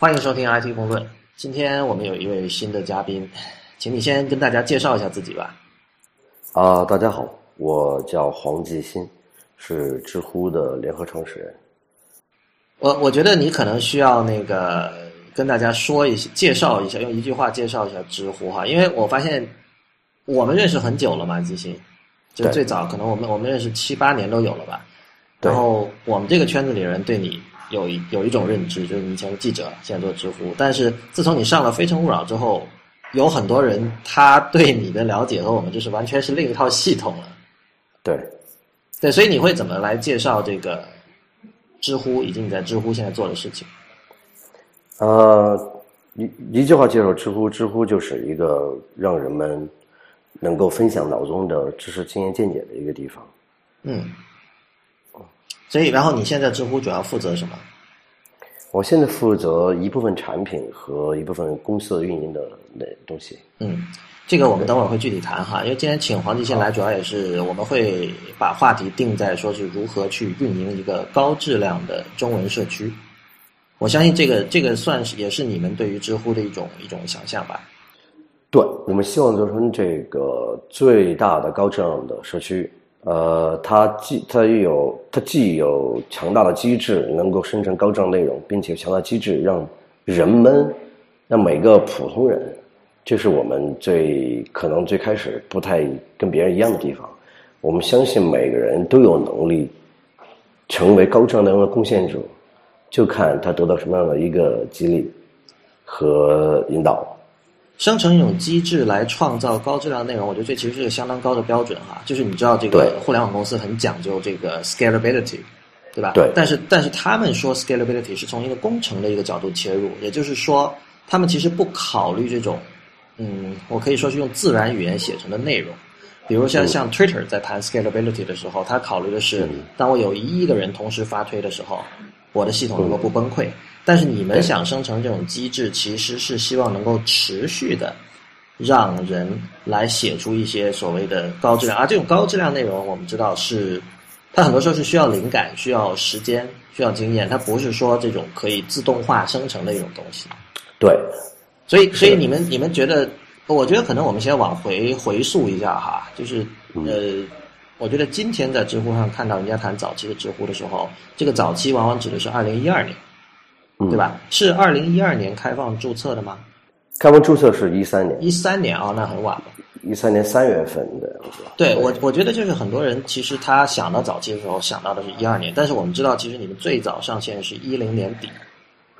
欢迎收听 IT 公论。今天我们有一位新的嘉宾，请你先跟大家介绍一下自己吧。啊，大家好，我叫黄继新，是知乎的联合创始人。我我觉得你可能需要那个跟大家说一下，介绍一下，用一句话介绍一下知乎哈，因为我发现我们认识很久了嘛，继新，就最早可能我们我们认识七八年都有了吧。然后我们这个圈子里人对你有一有一种认知，就是你以前是记者，现在做知乎。但是自从你上了《非诚勿扰》之后，有很多人他对你的了解和我们就是完全是另一套系统了。对，对，所以你会怎么来介绍这个知乎以及你在知乎现在做的事情？呃，一一句话介绍知乎，知乎就是一个让人们能够分享脑中的知识、经验、见解的一个地方。嗯，所以然后你现在知乎主要负责什么？我现在负责一部分产品和一部分公司运营的那东西。嗯，这个我们等会儿会具体谈哈，因为今天请黄继先来，主要也是我们会把话题定在说是如何去运营一个高质量的中文社区。我相信这个这个算是也是你们对于知乎的一种一种想象吧。对，我们希望做成这个最大的高质量的社区。呃，它既它有它既有强大的机制，能够生成高质量内容，并且强大机制让人们，让每个普通人，这是我们最可能最开始不太跟别人一样的地方。我们相信每个人都有能力成为高质量内容的贡献者，就看他得到什么样的一个激励和引导。生成一种机制来创造高质量内容，我觉得这其实是个相当高的标准哈。就是你知道，这个互联网公司很讲究这个 scalability，对吧？对但是但是他们说 scalability 是从一个工程的一个角度切入，也就是说，他们其实不考虑这种，嗯，我可以说是用自然语言写成的内容。比如像像 Twitter 在谈 scalability 的时候，他考虑的是，当我有一亿个人同时发推的时候，我的系统能够不崩溃。但是你们想生成这种机制，其实是希望能够持续的让人来写出一些所谓的高质量，而这种高质量内容，我们知道是它很多时候是需要灵感、需要时间、需要经验，它不是说这种可以自动化生成的一种东西。对，所以，所以你们你们觉得？我觉得可能我们先往回回溯一下哈，就是呃，我觉得今天在知乎上看到人家谈早期的知乎的时候，这个早期往往指的是二零一二年，对吧？是二零一二年开放注册的吗？开放注册是一三年，一三年啊、那很晚了。一三年三月份的样子。对我，我觉得就是很多人其实他想到早期的时候想到的是一二年，但是我们知道其实你们最早上线是一零年底。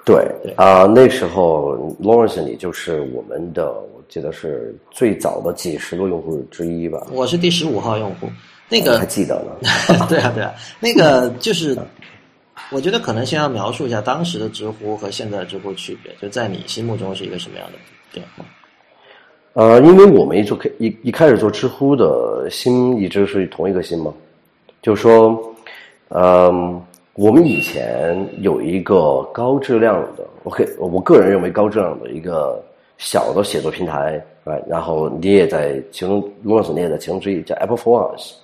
对对啊、那时候 Lawrence 你就是我们的，我记得是最早的几十个用户之一吧？我是第十五号用户，那个还记得呢。对啊，对啊，那个就是，我觉得可能先要描述一下当时的知乎和现在的知乎区别，就在你心目中是一个什么样的变化？呃，因为我们一做开一一开始做知乎的心一直是同一个心嘛，就是说，嗯、我们以前有一个高质量的，OK，我个人认为高质量的一个小的写作平台，哎，然后你也在其中，罗老师你也在其中之一，叫 Apple for Us。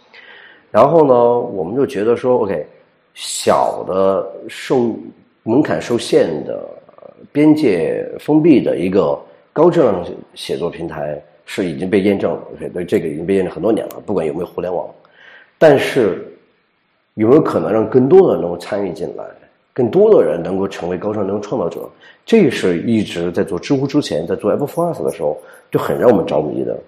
然后呢，我们就觉得说，OK，小的受门槛受限的、边界封闭的一个高质量写作平台是已经被验证了，OK，对这个已经被验证很多年了，不管有没有互联网。但是有没有可能让更多的人能够参与进来，更多的人能够成为高质量创造者？这是一直在做知乎之前，在做 Apple for Us 的时候就很让我们着迷的。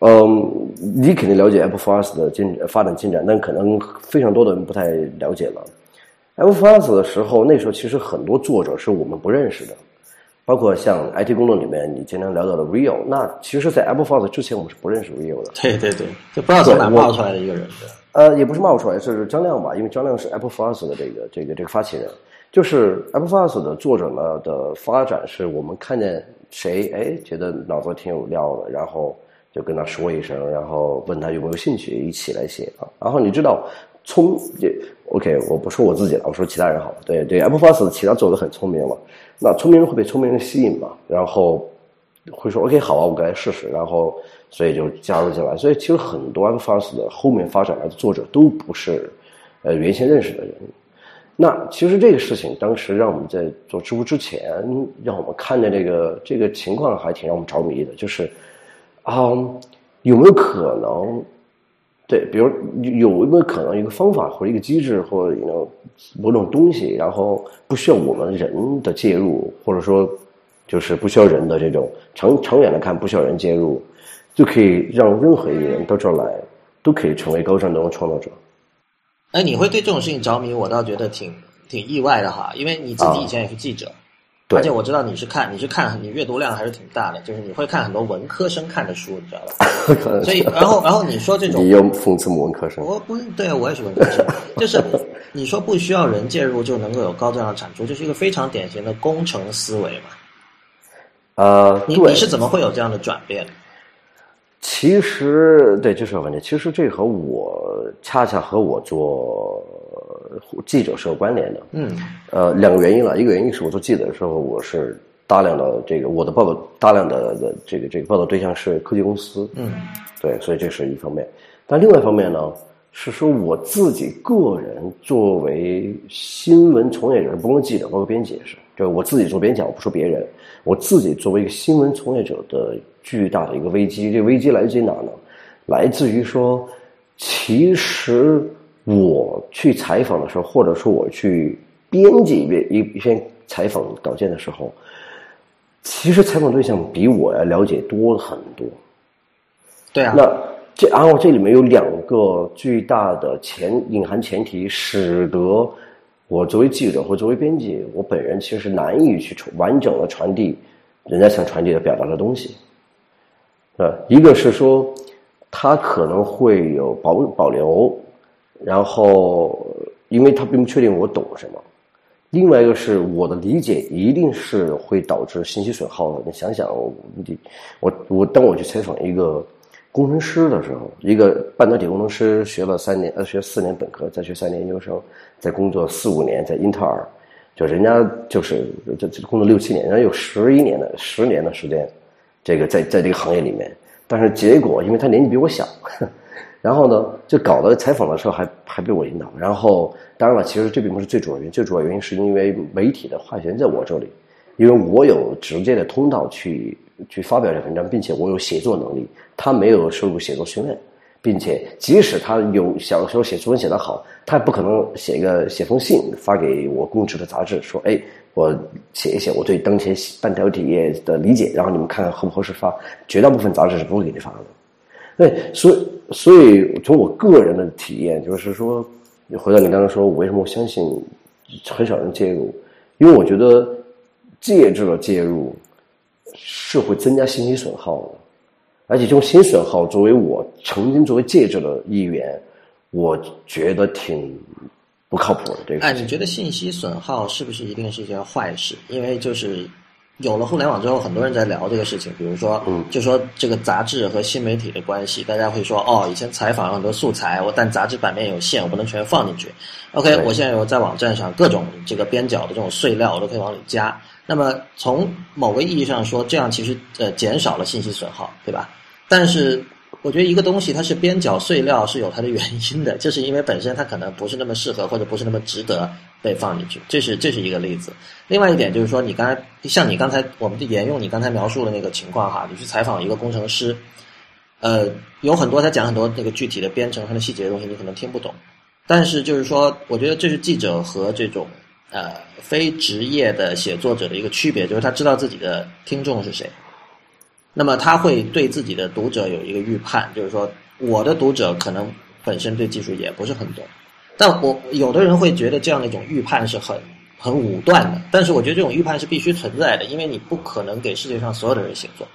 嗯，你肯定了解 Apple for Us 的进发展进展，但可能非常多的人不太了解了。Apple for Us 的时候，那时候其实很多作者是我们不认识的，包括像 IT 工作里面你经常聊到的 Rio，那其实，在 Apple for Us 之前，我们是不认识 Rio 的。对对对，就不知道从哪冒出来的一个人。对呃，也不是冒出来，是张亮吧？因为张亮是 Apple for Us 的这个这个这个发起人，就是 Apple for Us 的作者呢的发展，是我们看见谁哎觉得脑子挺有料的，然后就跟他说一声，然后问他有没有兴趣一起来写啊。然后你知道聪这 OK，我不说我自己了，我说其他人好。对对，Apple for Us 的其他作者很聪明嘛，那聪明人会被聪明人吸引嘛，然后会说 OK 好啊，我过来试试，然后所以就加入进来。所以其实很多 Apple for Us 的后面发展来的作者都不是呃原先认识的人。那其实这个事情当时让我们在做知乎之前，让我们看见这个这个情况还挺让我们着迷的，就是啊，有没有可能？对，比如有没有可能一个方法或者一个机制或者有某种东西，然后不需要我们人的介入，或者说就是不需要人的这种长长远来看不需要人介入，就可以让任何一个人到这儿来都可以成为高质量的创造者。哎，你会对这种事情着迷，我倒觉得挺挺意外的哈，因为你自己以前也是记者。而且我知道你是看，你是看，你阅读量还是挺大的，就是你会看很多文科生看的书，你知道吧？所以，然后，然后你说这种，你又讽刺文科生？我不对，我也是文科生，就是 你说不需要人介入就能够有高质量的产出，这是一个非常典型的工程思维嘛？呃，你你是怎么会有这样的转变？其实，对，就是个问题。其实这和我恰恰和我做记者是有关联的。嗯，呃，两个原因了。一个原因是我做记者的时候，我是大量的这个我的报道，大量的的这个这个报道对象是科技公司。嗯，对，所以这是一方面。但另外一方面呢，是说我自己个人作为新闻从业者，不光记者，包括编辑也是，就我自己做编辑，我不说别人，我自己作为一个新闻从业者的。巨大的一个危机，这个危机来自于哪呢？来自于说，其实我去采访的时候，或者说我去编辑一篇一一篇采访稿件的时候，其实采访对象比我要了解多很多。对啊。那这然后这里面有两个巨大的前隐含前提，使得我作为记者或作为编辑，我本人其实是难以去完整的传递人家想传递的表达的东西。呃，一个是说，他可能会有保保留，然后因为他并不确定我懂什么；另外一个是我的理解一定是会导致信息损耗的。你想想，你我我当我去采访一个工程师的时候，一个半导体工程师学了三年，呃，学四年本科，再学三年研究生，在工作四五年，在英特尔，就人家就是这这工作六七年，人家有十一年的十年的时间。这个在在这个行业里面，但是结果因为他年纪比我小，然后呢，就搞得采访的时候还还被我引导。然后当然了，其实这并不是最主要原因，最主要原因是因为媒体的话语权在我这里，因为我有直接的通道去去发表这篇文章，并且我有写作能力，他没有受过写作训练，并且即使他有小的时候写作文写得好，他也不可能写一个写封信发给我供职的杂志说，哎。我写一写我对当前半导体业的理解，然后你们看看合不合适发。绝大部分杂志是不会给你发的。对，所以所以从我个人的体验，就是说，回到你刚刚说，我为什么相信很少人介入？因为我觉得介质的介入是会增加信息损耗的，而且这种信息损耗，作为我曾经作为介质的一员，我觉得挺。不靠谱的这个。哎，你觉得信息损耗是不是一定是一件坏事？因为就是有了互联网之后，很多人在聊这个事情。比如说，嗯，就说这个杂志和新媒体的关系，大家会说，哦，以前采访了很多素材，我但杂志版面有限，我不能全放进去。OK，我现在有在网站上各种这个边角的这种碎料，我都可以往里加。那么从某个意义上说，这样其实呃减少了信息损耗，对吧？但是。我觉得一个东西它是边角碎料是有它的原因的，就是因为本身它可能不是那么适合或者不是那么值得被放进去，这是这是一个例子。另外一点就是说，你刚才像你刚才我们沿用你刚才描述的那个情况哈，你去采访一个工程师，呃，有很多他讲很多那个具体的编程上的细节的东西，你可能听不懂。但是就是说，我觉得这是记者和这种呃非职业的写作者的一个区别，就是他知道自己的听众是谁。那么他会对自己的读者有一个预判，就是说我的读者可能本身对技术也不是很懂，但我有的人会觉得这样的一种预判是很很武断的，但是我觉得这种预判是必须存在的，因为你不可能给世界上所有的人写作。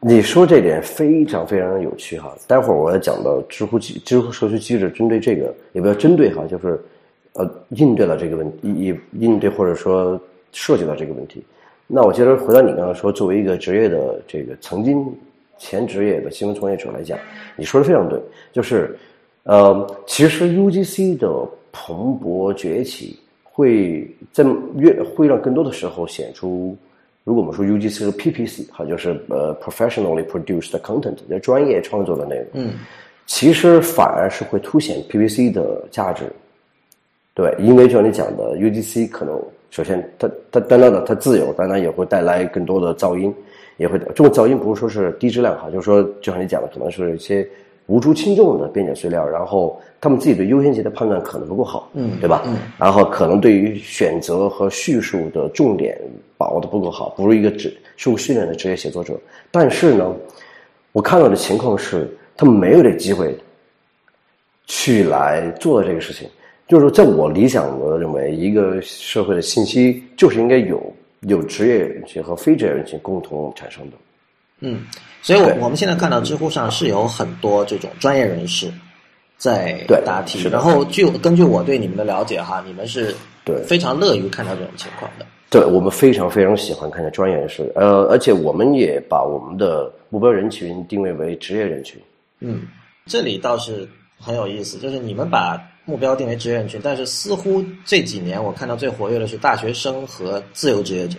你说这点非常非常的有趣哈，待会儿我要讲到知乎机知乎社区机制针对这个也不要针对哈，就是呃应对了这个问题应应对或者说涉及到这个问题。那我接着回到你刚刚说，作为一个职业的这个曾经前职业的新闻从业者来讲，你说的非常对，就是呃，其实 UGC 的蓬勃崛起会在越会让更多的时候显出，如果我们说 UGC 和 PPC，哈，就是呃 professionally produced content，就是专业创作的内容，嗯，其实反而是会凸显 PPC 的价值，对，因为就像你讲的，UGC 可能首先它它当然的它自由，当然也会带来更多的噪音，也会这种噪音不是说是低质量哈，就是说就像你讲的，可能是一些无足轻重的边角碎料，然后他们自己对优先级的判断可能不够好，嗯对吧？嗯，然后可能对于选择和叙述的重点把握的不够好，不如一个职受训练的职业写作者。但是呢，我看到的情况是，他们没有这机会去来做这个事情。就是说，在我理想的认为，一个社会的信息就是应该有有职业人群和非职业人群共同产生的。嗯，所以我我们现在看到知乎上是有很多这种专业人士在对答题，然后据根据我对你们的了解哈，你们是对非常乐于看到这种情况的。对我们非常非常喜欢看见专业人士，呃，而且我们也把我们的目标人群定位为职业人群。嗯，这里倒是很有意思，就是你们把目标定为职业人群，但是似乎这几年我看到最活跃的是大学生和自由职业者。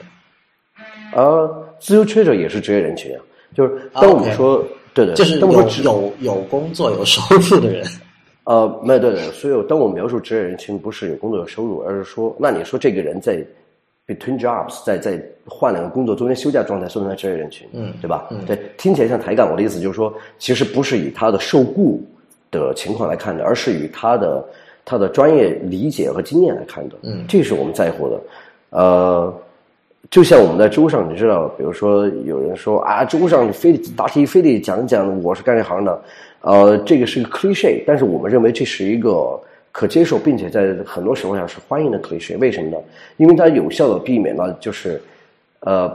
呃，自由职业者也是职业人群啊，就是啊当我们说，对对，就是有当我有有工作有收入的人，呃，没有对对，所以当我描述职业人群，不是有工作有收入，而是说，那你说这个人在 between jobs，在在换两个工作中间休假状态，算不算职业人群？嗯对吧？嗯对，听起来像抬杠。我的意思就是说，其实不是以他的受雇的情况来看的，而是以他的他的专业理解和经验来看的。嗯这是我们在乎的。呃，就像我们在知乎上，你知道，比如说有人说啊，知乎上你非得答题非得讲讲我是干这行的，呃，这个是个 cliche，但是我们认为这是一个可接受，并且在很多时候下是欢迎的 cliche。为什么呢？因为它有效的避免了就是呃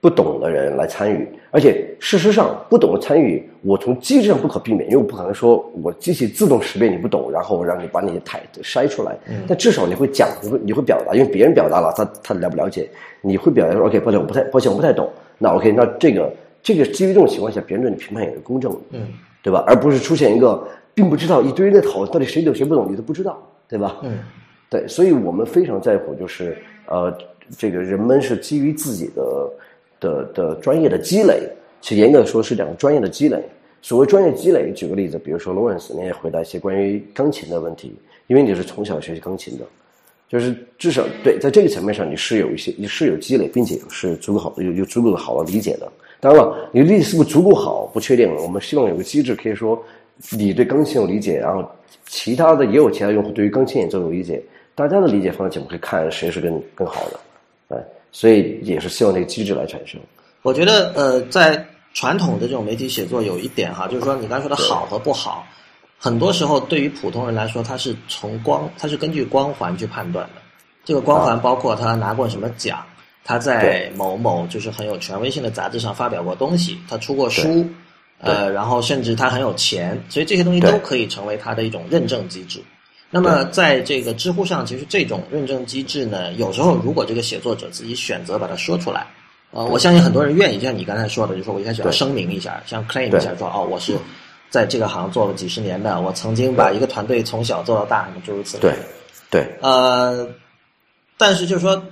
不懂的人来参与，而且事实上不懂的参与，我从机制上不可避免，因为我不可能说我机器自动识别你不懂，然后让你把你的态筛出来。嗯但至少你会讲，你会你会表达，因为别人表达了，他他了不了解，你会表达说 OK，抱歉，我不太抱歉，我不太懂。那 OK，那这个这个基于这种情况下，别人对你评判也是公正的，嗯对吧？而不是出现一个并不知道一堆人在讨论到底谁懂谁不懂，你都不知道，对吧？嗯对，所以我们非常在乎，就是呃，这个人们是基于自己的的的专业的积累，其实严格说是两个专业的积累。所谓专业积累，举个例子，比如说 Lawrence，你也回答一些关于钢琴的问题，因为你是从小学习钢琴的，就是至少对在这个层面上你是有一些你是有积累，并且是足够好有有足够的好的理解的。当然了，你理解是不是足够好不确定，我们希望有个机制可以说你对钢琴有理解，然后其他的也有其他用户对于钢琴演奏有理解，大家的理解方向我们可以看谁是更更好的，哎，所以也是希望这个机制来产生。我觉得呃，在传统的这种媒体写作有一点哈，就是说你刚才说的好和不好，很多时候对于普通人来说，他是从光，他是根据光环去判断的。这个光环包括他拿过什么奖，他在某某就是很有权威性的杂志上发表过东西，他出过书，呃，然后甚至他很有钱，所以这些东西都可以成为他的一种认证机制。那么在这个知乎上，其实这种认证机制呢，有时候如果这个写作者自己选择把它说出来，呃，我相信很多人愿意，就像你刚才说的，就是说我一开始要声明一下，像 claim 一下说，哦，我是在这个行做了几十年的，我曾经把一个团队从小做到大，什么诸如此类。对，对，呃，但是就是说，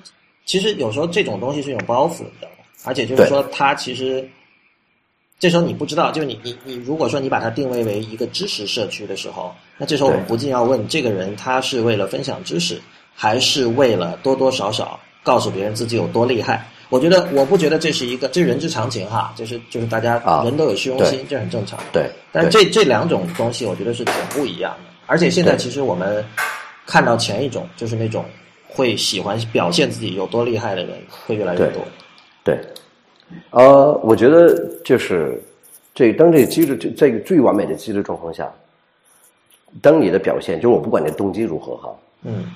其实有时候这种东西是一种包袱，你知道吗？而且就是说，它其实这时候你不知道，就是你你你，如果说你把它定位为一个知识社区的时候，那这时候我们不禁要问，这个人他是为了分享知识，还是为了多多少少告诉别人自己有多厉害？我觉得，我不觉得这是一个，这是人之常情哈，就是就是大家啊人都有虚荣心，这很正常。对，但这这两种东西，我觉得是挺不一样的。而且现在其实我们看到前一种，就是那种会喜欢表现自己有多厉害的人，会越来越对多。对，呃，我觉得就是这当这个机制这这个最完美的机制状况下，当你的表现，就是我不管你的动机如何哈，嗯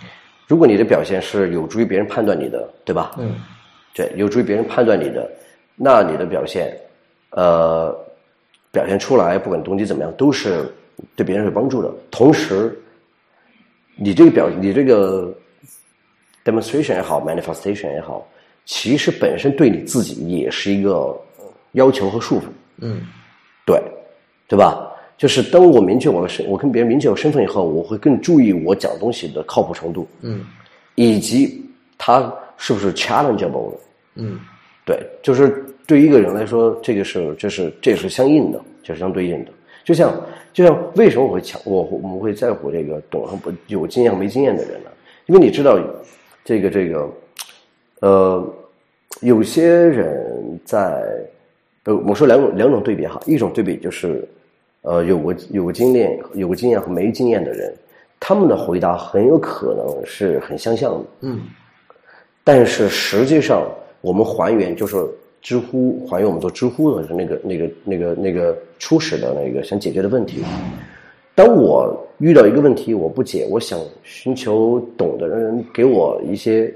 如果你的表现是有助于别人判断你的，对吧？嗯对，有助于别人判断你的，那你的表现，呃，表现出来，不管动机怎么样，都是对别人有帮助的。同时，你这个表，你这个 demonstration 也好，manifestation 也好，其实本身对你自己也是一个呃要求和束缚，嗯对，对吧？就是当我明确我的身，我跟别人明确我身份以后，我会更注意我讲东西的靠谱程度，嗯以及他是不是 challengeable 的。嗯对，就是对于一个人来说，这个是这是这是相应的，就是相对应的。就像就像为什么我会强我我们会在乎这个懂和不有经验和没经验的人呢？因为你知道，这个这个，呃，有些人在，呃，我说两种两种对比哈，一种对比就是，呃，有过有过经验有过经验和没经验的人，他们的回答很有可能是很相像的，嗯但是实际上我们还原就是知乎还原我们做知乎的那个那个那个那个初始的那个想解决的问题。当我遇到一个问题我不解，我想寻求懂的人给我一些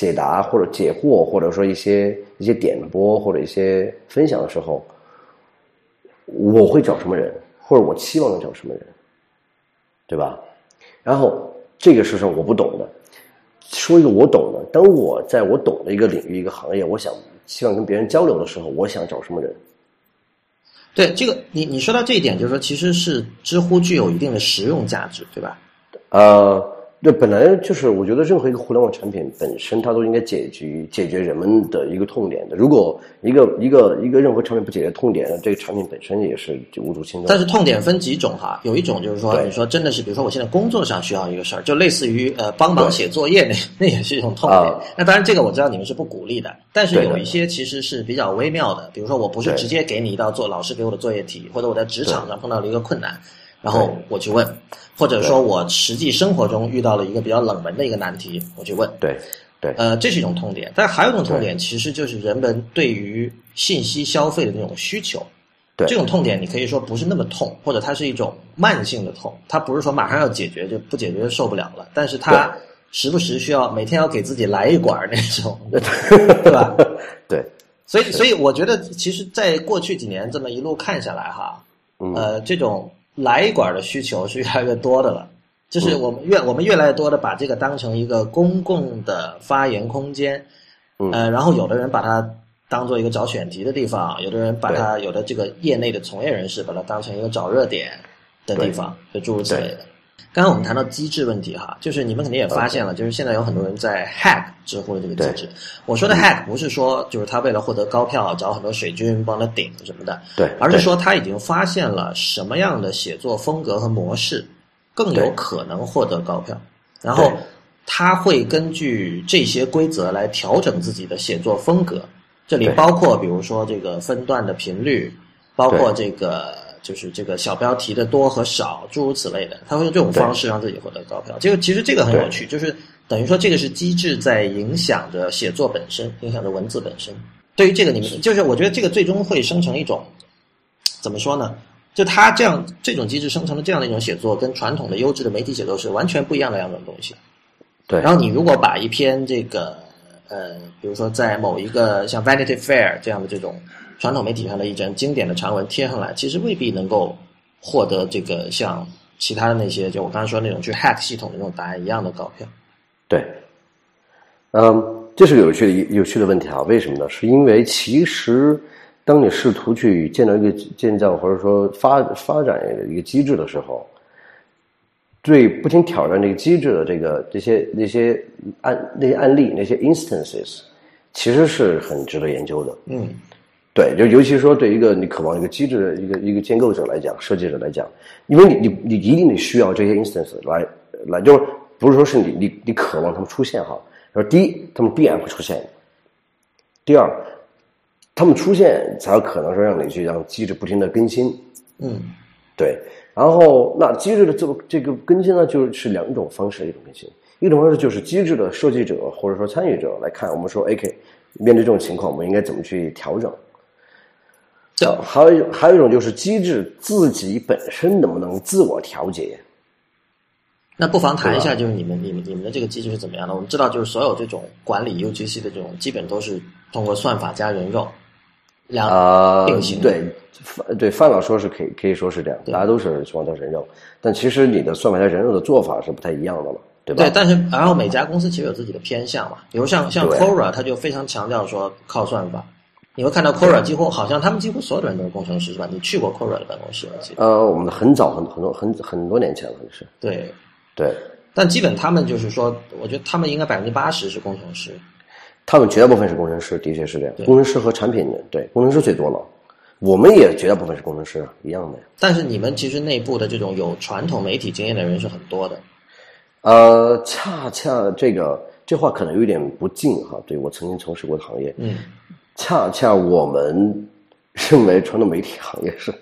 解答或者解惑，或者说一些一些点拨或者一些分享的时候，我会找什么人，或者我期望能找什么人，对吧？然后这个事情我不懂的，说一个我懂的。当我在我懂的一个领域、一个行业，我想希望跟别人交流的时候，我想找什么人？对这个，你你说到这一点，就是说，其实是知乎具有一定的实用价值，对吧？呃，对，本来就是我觉得任何一个互联网产品本身，它都应该解决解决人们的一个痛点的。如果一个一个一个任何产品不解决痛点，这个产品本身也是就无足轻重。但是痛点分几种哈，有一种就是说，你说真的是，比如说我现在工作上需要一个事儿，就类似于呃帮忙写作业那那也是一种痛点。啊那当然这个我知道你们是不鼓励的，但是有一些其实是比较微妙的，比如说我不是直接给你一道做老师给我的作业题，或者我在职场上碰到了一个困难，然后我去问，或者说我实际生活中遇到了一个比较冷门的一个难题，我去问。对对。呃，这是一种痛点，但还有一种痛点，其实就是人们对于信息消费的那种需求。对。这种痛点，你可以说不是那么痛，或者它是一种慢性的痛，它不是说马上要解决就不解决就受不了了，但是它时不时需要每天要给自己来一管儿那种，对吧？对。所以，所以我觉得，其实，在过去几年这么一路看下来，哈，嗯。呃，这种来一管的需求是越来越多的了。就是嗯。我们越我们越来越多的把这个当成一个公共的发言空间，嗯。呃，然后有的人把它当做一个找选题的地方，有的人把它有的这个业内的从业人士把它当成一个找热点的地方，就诸如此类的。刚刚我们谈到机制问题哈，就是你们肯定也发现了，就是现在有很多人在 hack 知乎的这个机制。我说的 hack 不是说就是他为了获得高票找很多水军帮他顶什么的，对，而是说他已经发现了什么样的写作风格和模式更有可能获得高票，然后他会根据这些规则来调整自己的写作风格。这里包括比如说这个分段的频率，包括这个就是这个小标题的多和少，诸如此类的，他会用这种方式让自己获得高票。这个其实这个很有趣，就是等于说这个是机制在影响着写作本身，影响着文字本身。对于这个，你们就是我觉得这个最终会生成一种怎么说呢？就它这样这种机制生成的这样的一种写作，跟传统的优质的媒体写作是完全不一样的两种东西。对，然后你如果把一篇这个呃，比如说在某一个像 Vanity Fair 这样的这种传统媒体上的一篇经典的长文贴上来，其实未必能够获得这个像其他的那些就我刚才说那种去 hack 系统的那种答案一样的高票。对，嗯，这是个有趣的有趣的问题啊？为什么呢？是因为其实当你试图去建造一个建造或者说发发展一个机制的时候，对不停挑战这个机制的这个这些那些案那些案例那些 instances，其实是很值得研究的。嗯，对，就尤其说对一个你渴望一个机制的一个一个建构者来讲，设计者来讲，因为你你你一定得需要这些 instance 来来，就是不是说是你你你渴望他们出现哈，说第一，他们必然会出现；第二，他们出现才有可能说让你去让机制不停的更新。嗯，对，然后那机制的这个这个更新呢，就是两种方式，一种更新，一种方式就是机制的设计者或者说参与者来看，我们说 A K 面对这种情况，我们应该怎么去调整？还有一还有一种就是机制自己本身能不能自我调节？那不妨谈一下，就是你们你们你们的这个机制是怎么样的？我们知道，就是所有这种管理 UGC 的这种，基本都是通过算法加人肉两啊、并行。对，范对范老说是可以可以说是这样，大家都是希望到人肉，但其实你的算法加人肉的做法是不太一样的嘛，对吧？对，但是然后每家公司其实有自己的偏向嘛，比如像像对 Quora，它就非常强调说靠算法。你会看到 Quora 几乎好像他们几乎所有的人都是工程师是吧？你去过 Quora 的办公室，我记得。呃，我们的很早很很多很很多年前了，是，对，对。但基本他们就是说，我觉得他们应该百分之八十是工程师。他们绝大部分是工程师，的确是这样。工程师和产品的，对，工程师最多了。我们也绝大部分是工程师啊，一样的呀。但是你们其实内部的这种有传统媒体经验的人是很多的。呃，恰恰这个这话可能有点不敬哈，对我曾经从事过的行业，嗯，恰恰我们认为传统媒体行业是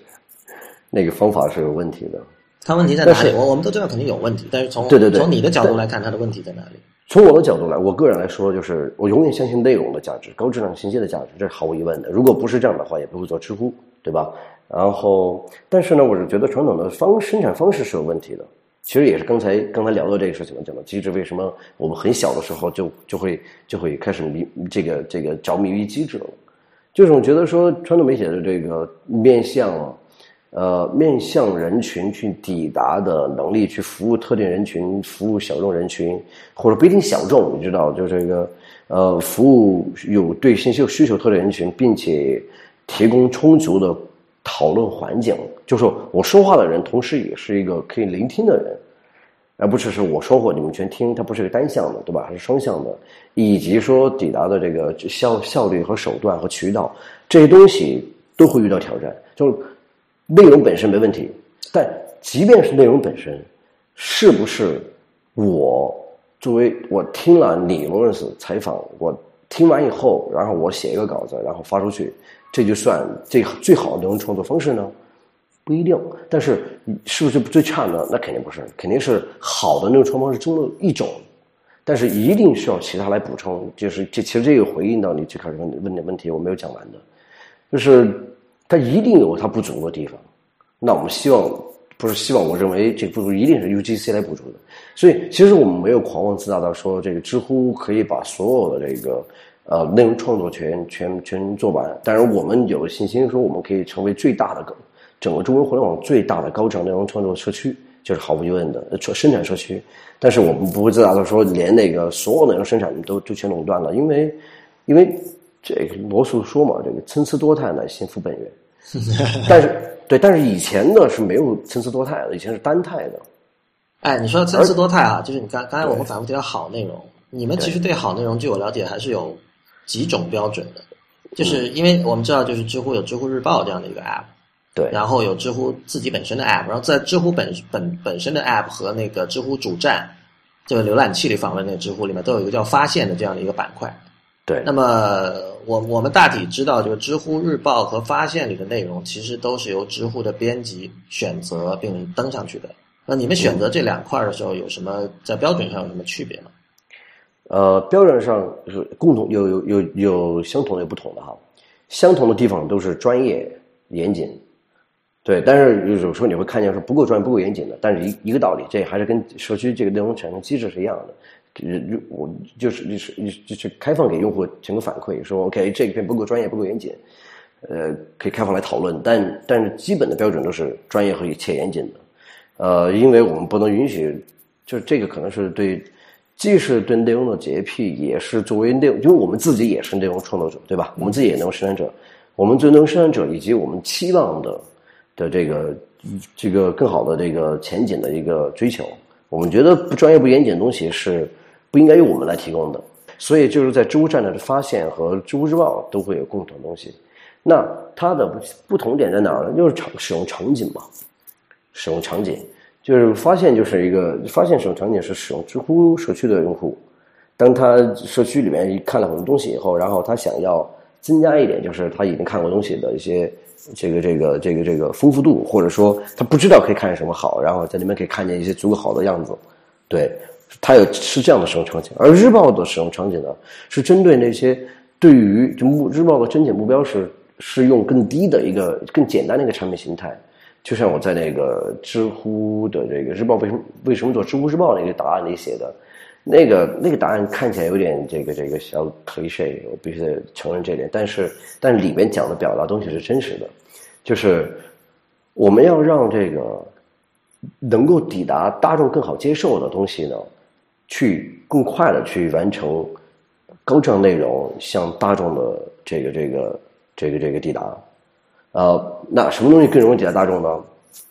那个方法是有问题的。它问题在哪里？我我们都知道肯定有问题，但是从对对对从你的角度来看，它的问题在哪里？从我的角度来，我个人来说，就是我永远相信内容的价值，高质量信息的价值，这是毫无疑问的。如果不是这样的话，也不会做知乎，对吧？然后，但是呢，我是觉得传统的方生产方式是有问题的。其实也是刚才刚才聊到这个事情了，讲到机制，为什么我们很小的时候就就会就会开始迷这个这个着迷于机制了？就是我觉得说传统媒体的这个面向呃面向人群去抵达的能力，去服务特定人群，服务小众人群，或者不一定小众，你知道，就这个呃服务有对信息有需求特定人群，并且提供充足的讨论环境，就是我说话的人，同时也是一个可以聆听的人。而不只是我说过你们全听，它不是一个单向的，对吧？还是双向的，以及说抵达的这个效效率和手段和渠道这些东西都会遇到挑战。就内容本身没问题，但即便是内容本身，是不是我作为我听了你罗伦斯采访，我听完以后，然后我写一个稿子，然后发出去，这就算最最好的内容创作方式呢？不一定，但是是不是最差呢？那肯定不是，肯定是好的那种创作方式中的一种，但是一定需要其他来补充。就是这其实这个回应到你最开始问问的问题，我没有讲完的，就是它一定有它不足的地方。那我们希望不是希望，我认为这个不足一定是 UGC 来补足的。所以其实我们没有狂妄自大到说这个知乎可以把所有的这个呃内容创作全全全做完。当然，我们有信心说我们可以成为最大的整个中国互联网最大的高质量内容创作社区，就是毫无疑问的生产社区。但是我们不会自大到说连那个所有内容生产都都全垄断了，因为因为这个罗素说嘛，这个参差多态乃幸福本源。但是对，但是以前呢是没有参差多态的，以前是单态的。哎，你说参差多态啊，就是你刚刚才我们反复提到好内容，你们其实对好内容，据我了解还是有几种标准的，就是因为我们知道，就是知乎有知乎日报这样的一个 app。对，然后有知乎自己本身的 app，然后在知乎本本本身的 app 和那个知乎主站这个浏览器里访问那个知乎里面都有一个叫发现的这样的一个板块。对，那么我我们大体知道，就是知乎日报和发现里的内容其实都是由知乎的编辑选择并登上去的。那你们选择这两块的时候，有什么在标准上有什么区别吗？呃，标准上是共同有有有有相同的有不同的哈，相同的地方都是专业严谨。对，但是有时候你会看见说不够专业、不够严谨的，但是一一个道理，这还是跟社区这个内容产生机制是一样的。我就是就是就是开放给用户整个反馈，说 OK 这一篇不够专业、不够严谨，呃，可以开放来讨论。但但是基本的标准都是专业和且严谨的。呃，因为我们不能允许，就是这个可能是对，既是对内容的洁癖，也是作为内容，因为我们自己也是内容创作者，对吧？我们自己也内容生产者，我们对内容生产者以及我们期望的。的这个这个更好的这个前景的一个追求，我们觉得不专业不严谨的东西是不应该由我们来提供的，所以就是在知乎站的发现和知乎日报都会有共同东西。那它的不同点在哪儿呢？就是场使用场景嘛，使用场景就是发现就是一个发现使用场景是使用知乎社区的用户，当他社区里面看了很多东西以后，然后他想要增加一点，就是他已经看过东西的一些。这个这个这个这个丰富度，或者说他不知道可以看见什么好，然后在里面可以看见一些足够好的样子，对，他有是这样的使用场景。而日报的使用场景呢，是针对那些对于就目日报的甄选目标是是用更低的一个更简单的一个产品形态。就像我在那个知乎的这个日报为什么为什么做知乎日报那个答案里写的。那个那个答案看起来有点这个这个小 cliche，我必须得承认这点。但是但里面讲的表达东西是真实的，就是我们要让这个能够抵达大众更好接受的东西呢，去更快的去完成高质量内容向大众的这个这个这个这个抵达。呃，那什么东西更容易抵达大众呢？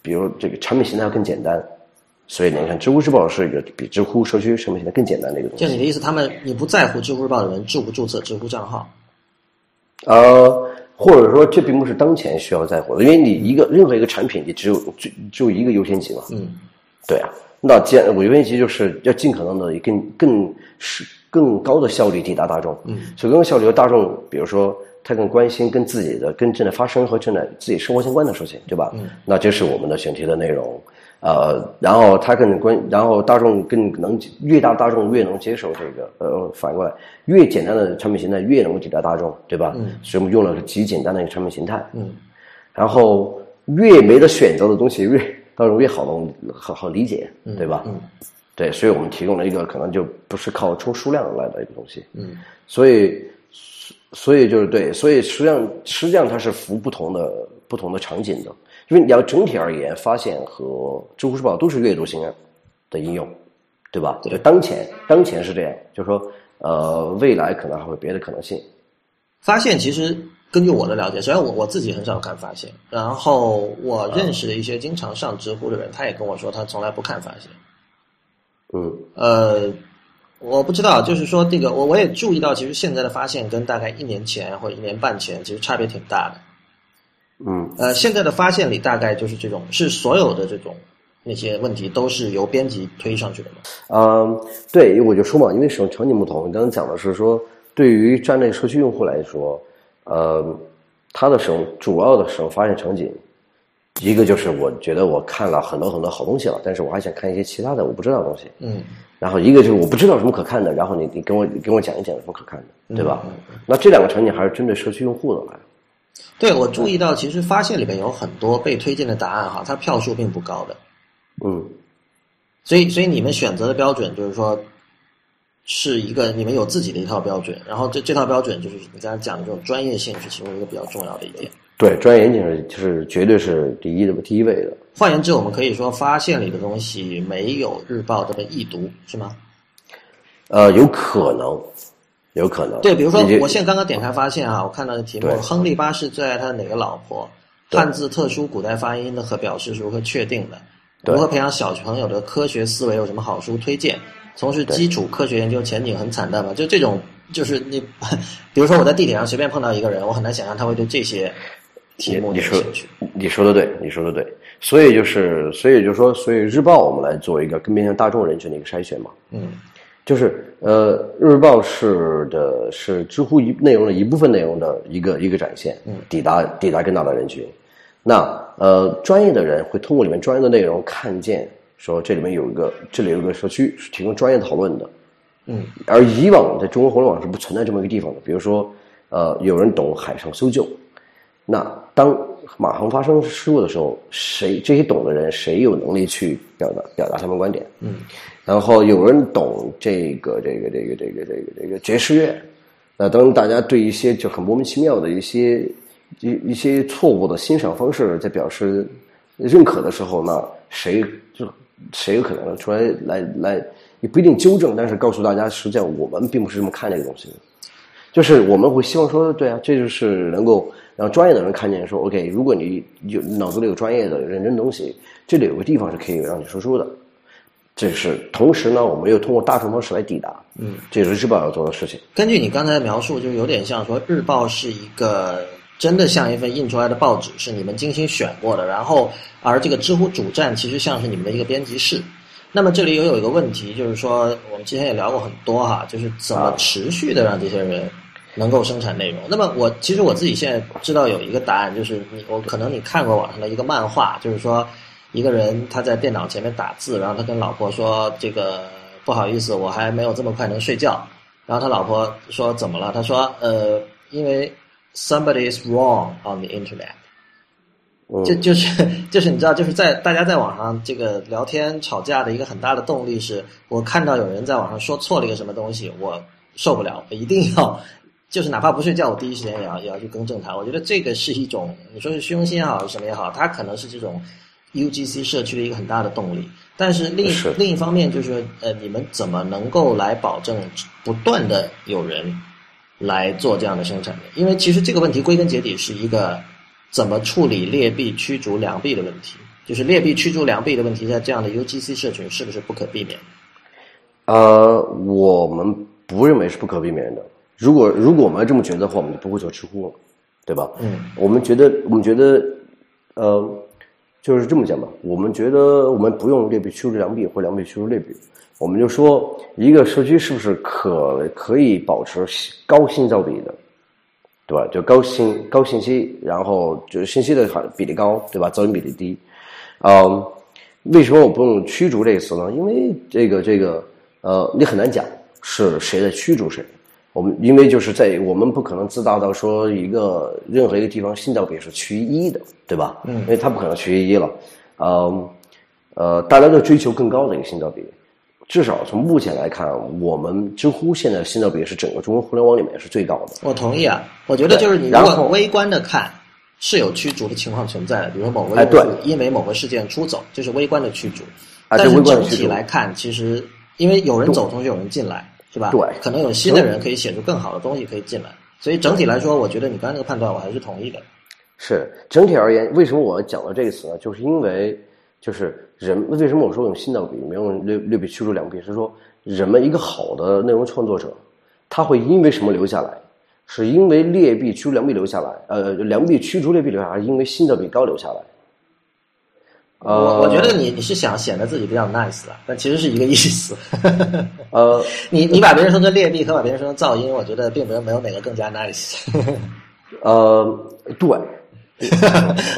比如这个产品形态更简单。所以你看，知乎日报是一个比知乎社区什么现在更简单的一个东西。就你的意思，他们你不在乎知乎日报的人注不注册知乎账号？呃，或者说这并不是当前需要在乎的，因为你一个任何一个产品，你只有只只有一个优先级嘛。嗯，对啊，那既然我优先级就是要尽可能的以更更是更高的效率抵达大众。嗯，所以更高效率，大众比如说他更关心跟自己的跟正在发生和正在自己生活相关的事情，对吧？嗯，那这是我们的选题的内容。呃，然后他更关，然后大众更能越大大众越能接受这个，呃，反过来越简单的产品形态越能够抵达大众，对吧？嗯，所以我们用了极简单的一个产品形态。嗯，然后越没得选择的东西越大众越好能好好理解，对吧？嗯，对，所以我们提供了一个可能就不是靠冲数量来的一个东西。嗯，所以所以就是对，所以实际上实际上它是服务不同的不同的场景的。因为你要整体而言，发现和知乎时报都是阅读型的应用，对吧？对，当前当前是这样，就是说，呃，未来可能还会别的可能性。发现其实根据我的了解，虽然我我自己很少看发现，然后我认识的一些经常上知乎的人，他也跟我说他从来不看发现。嗯，呃，我不知道，就是说这个我我也注意到，其实现在的发现跟大概一年前或者一年半前其实差别挺大的。嗯，呃，现在的发现里大概就是这种，是所有的这种那些问题都是由编辑推上去的吗？嗯，对，我就说嘛，因为使用场景不同，你刚刚讲的是说，对于站内社区用户来说，呃，它的使用主要的使用发现场景，一个就是我觉得我看了很多很多好东西了，但是我还想看一些其他的我不知道的东西。嗯，然后一个就是我不知道有什么可看的，然后你你跟我你跟我讲一讲有什么可看的，对吧？那这两个场景还是针对社区用户的来。对，我注意到，其实发现里面有很多被推荐的答案哈，它票数并不高的。嗯，所以，所以你们选择的标准就是说，是一个你们有自己的一套标准，然后这这套标准就是你刚才讲的这种专业性是其中一个比较重要的一点。对，专业严谨是就是绝对是第一的第一位的。换言之，我们可以说发现里的东西没有日报这么易读，是吗？呃，有可能。有可能对，比如说我现在刚刚点开发现啊，我看到的题目：亨利八世最爱他的哪个老婆？汉字特殊古代发音的和表示是如何确定的？如何培养小朋友的科学思维？有什么好书推荐？从事基础科学研究前景很惨淡吗？就这种，就是你，比如说我在地铁上随便碰到一个人，我很难想象他会对这些题目有兴趣。你说的对，你说的对。所以就是，所以就是说，所以日报我们来做一个更面向大众人群的一个筛选嘛。嗯。就是呃，日报是的，是知乎一内容的一部分内容的一个一个展现，嗯，抵达抵达更大的人群。那呃，专业的人会通过里面专业的内容看见，说这里面有一个，这里有一个社区是提供专业讨论的，嗯。而以往在中国互联网是不存在这么一个地方的，比如说呃，有人懂海上搜救，那当马航发生事故的时候，谁这些懂的人谁有能力去表达表达他们观点？嗯。然后有人懂这个这个这个这个这个这个爵士乐，那当大家对一些就很莫名其妙的一些一一些错误的欣赏方式在表示认可的时候，那谁就谁有可能出来来来也不一定纠正，但是告诉大家，实际上我们并不是这么看这个东西的，就是我们会希望说，对啊，这就是能够让专业的人看见，说 OK，如果你有脑子里有专业的认真的东西，这里有个地方是可以让你输出的。这是同时呢，我们又通过大众方式来抵达，嗯，这也是日报要做的事情。根据你刚才的描述，就有点像说日报是一个真的像一份印出来的报纸，是你们精心选过的。然后，而这个知乎主站其实像是你们的一个编辑室。那么这里又有一个问题，就是说我们之前也聊过很多哈，就是怎么持续的让这些人能够生产内容。那么我其实我自己现在知道有一个答案，就是你我可能你看过网上的一个漫画，就是说。一个人他在电脑前面打字，然后他跟老婆说：“这个不好意思，我还没有这么快能睡觉。”然后他老婆说：“怎么了？”他说：“呃，因为 somebody is wrong on the internet。”就就是就是你知道，就是在大家在网上这个聊天吵架的一个很大的动力是，我看到有人在网上说错了一个什么东西，我受不了，我一定要就是哪怕不睡觉，我第一时间也要也要去更正它。我觉得这个是一种你说是虚荣心也好，什么也好，它可能是这种。UGC 社区的一个很大的动力，但是另另一方面就是呃，你们怎么能够来保证不断的有人来做这样的生产呢？因为其实这个问题归根结底是一个怎么处理劣币驱逐良币的问题，就是劣币驱逐良币的问题，在这样的 UGC 社群是不是不可避免？呃，我们不认为是不可避免的。如果如果我们要这么觉得的话，我们就不会做知乎了，对吧？嗯，我们觉得，我们觉得，呃。就是这么讲吧。我们觉得我们不用劣币驱逐良币或良币驱逐劣币，我们就说一个社区是不是可可以保持高信噪比的，对吧？就高信高信息，然后就是信息的比例高，对吧？噪音比例低。嗯，为什么我不用驱逐这个词呢？因为这个这个呃，你很难讲是谁在驱逐谁。我们因为就是在我们不可能自大到说一个任何一个地方信噪比是趋于一的，对吧？嗯，因为它不可能趋于一了。呃呃，大家都追求更高的一个性价比。至少从目前来看，我们知乎现在性价比是整个中国互联网里面是最高的。我同意啊，我觉得就是你如果微观的看，是有驱逐的情况存在的，比如说某个用户因为某个事件出走，这是微观的驱逐。但是整体来看，其实因为有人走，同时有人进来。对，可能有新的人可以写出更好的东西可以进来，所以整体来说，我觉得你刚才那个判断我还是同意的。是整体而言，为什么我讲到这个词呢？就是因为就是人为什么我说用新的比，没用略略比驱逐良币？是说人们一个好的内容创作者，他会因为什么留下来？是因为劣币驱逐良币留下来？呃，良币驱逐劣币留下来，还是因为新的比高留下来？我我觉得你你是想显得自己比较 nice 的，但其实是一个意思。呃，你你把别人说成劣币和把别人说成噪音，我觉得并没有没有哪个更加 nice。呃，对，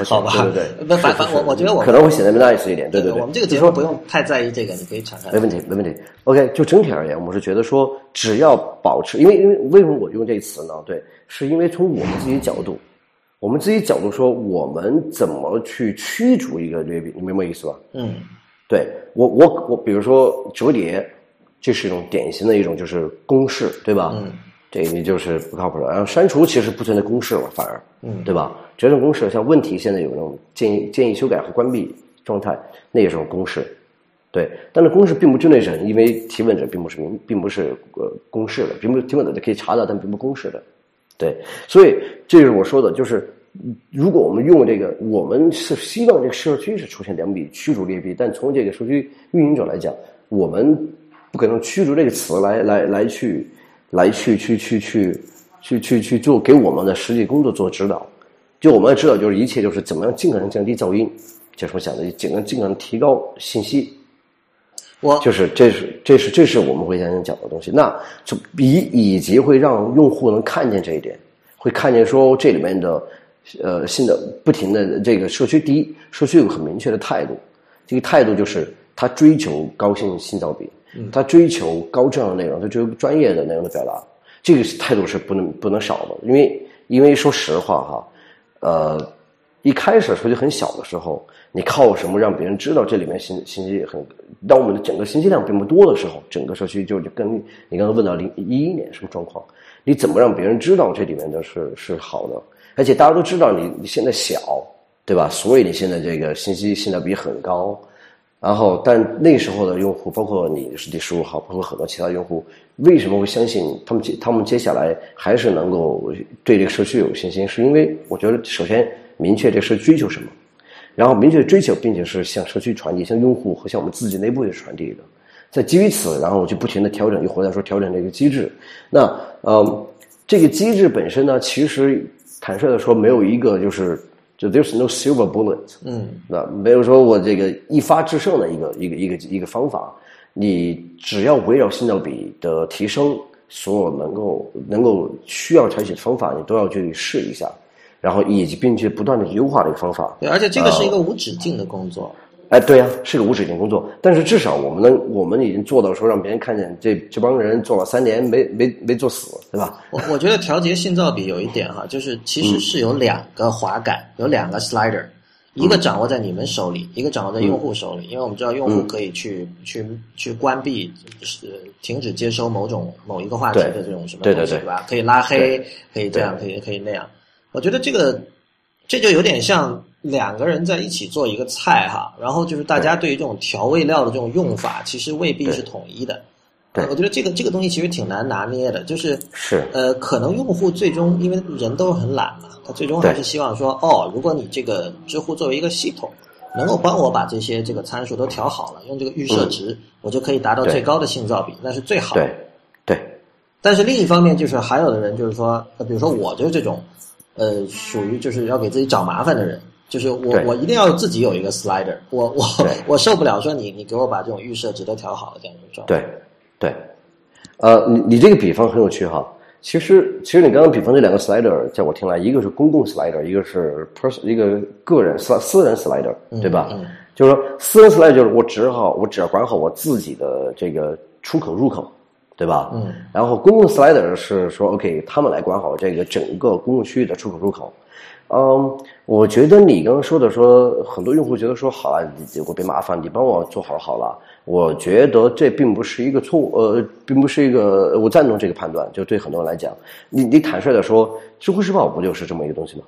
好吧，对对对，反反我我觉得我可能会显得 nice 一点，对对对。我们这个节目不用太在意这个，你可以敞开。没问题，没问题。OK，就整体而言，我是觉得说，只要保持，因为因为为什么我用这个词呢？对，是因为从我们自己角度。我们自己角度说，我们怎么去驱逐一个劣币？你明白意思吧？嗯，对我我我，比如说折叠，这是一种典型的一种就是公式，对吧？嗯，这你就是不靠谱的。然后删除其实不存在公式了，反而，嗯，对吧？这种公式像问题现在有那种建议建议修改和关闭状态，那也是种公式，对。但是公式并不针对人，因为提问者并不是明，并不是呃公式的，并不提问者可以查到，但并不公式的。对，所以这是我说的，就是如果我们用这个，我们是希望这个社区是出现良币驱逐劣币，但从这个社区运营者来讲，我们不可能驱逐这个词来来来去来去去去去去去去做给我们的实际工作做指导。就我们要知道，就是一切就是怎么样尽可能降低噪音，就是我想的尽能尽可能提高信息。我就是这是这是这是我们会想讲的东西，那就以以及会让用户能看见这一点，会看见说这里面的呃新的不停的这个社区，第一社区有个很明确的态度，这个态度就是他追求高性性噪比，他追求高质量的内容，他追求专业的内容的表达，这个态度是不能不能少的，因为因为说实话哈，呃。一开始社区很小的时候，你靠什么让别人知道这里面信信息很？当我们的整个信息量并不多的时候，整个社区就就跟你刚刚问到零一一年什么状况？你怎么让别人知道这里面的是是好的？而且大家都知道你你现在小，对吧？所以你现在这个信息性价比很高。然后，但那时候的用户，包括你是第十五号，包括很多其他用户，为什么会相信他们接他们接下来还是能够对这个社区有信心？是因为我觉得首先。明确这是追求什么，然后明确追求，并且是向社区传递，向用户和向我们自己内部也传递的。在基于此，然后我就不停的调整，又回来说调整这个机制。那呃，这个机制本身呢，其实坦率的说，没有一个就是就 there's no silver bullet，嗯，那没有说我这个一发制胜的一个一个一个一个方法。你只要围绕性价比的提升，所有能够能够需要采取的方法，你都要去试一下。然后以及并且不断的优化这个方法，对，而且这个是一个无止境的工作。哎，对呀，是个无止境工作。但是至少我们能，我们已经做到说让别人看见这这帮人做了三年没没没做死，对吧？我我觉得调节信噪比有一点哈，就是其实是有两个滑杆，有两个 slider，一个掌握在你们手里，一个掌握在用户手里。因为我们知道用户可以去去去关闭，是停止接收某种某一个话题的这种什么东西，对吧？可以拉黑，可以这样，可以可以那样。我觉得这个这就有点像两个人在一起做一个菜哈，然后就是大家对于这种调味料的这种用法，其实未必是统一的。对，我觉得这个这个东西其实挺难拿捏的，就是是呃，可能用户最终因为人都很懒嘛，他最终还是希望说，哦，如果你这个知乎作为一个系统，能够帮我把这些这个参数都调好了，用这个预设值，我就可以达到最高的信噪比，那是最好的。对，对。但是另一方面，就是还有的人就是说，比如说我就是这种。呃，属于就是要给自己找麻烦的人，就是我我一定要自己有一个 slider，我我 我受不了说你你给我把这种预设值都调好了这样一种状态。对，对，呃，你你这个比方很有趣哈。其实，其实你刚刚比方这两个 slider，在我听来，一个是公共 slider，一个是 person 一个个人私私人 slider，对吧？嗯就是说，私人 slider 就是我只好我只要管好我自己的这个出口入口，对吧？嗯。然后公共 slider 是说，OK，他们来管好这个整个公共区域的出口入口。嗯，我觉得你刚刚说的说，很多用户觉得说，好啊，你我别麻烦，你帮我做好好了。我觉得这并不是一个错误，呃，并不是一个，我赞同这个判断。就对很多人来讲，你你坦率的说，知乎时报不就是这么一个东西吗？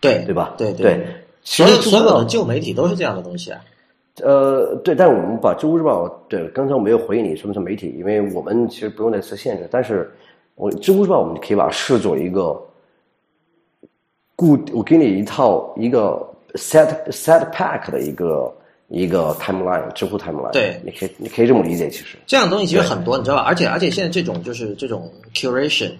对对吧？对对，其所有所有的旧媒体都是这样的东西啊。呃，对，但我们把知乎日报，对，刚才我没有回应你什么是媒体，因为我们其实不用再次限制，但是我知乎日报我们可以把它视作一个固，我给你一套一个 set set pack 的一个一个 timeline，知乎 timeline，对你可以你可以这么理解，其实。这样的东西其实很多，你知道吧？而且而且现在这种就是这种 curation，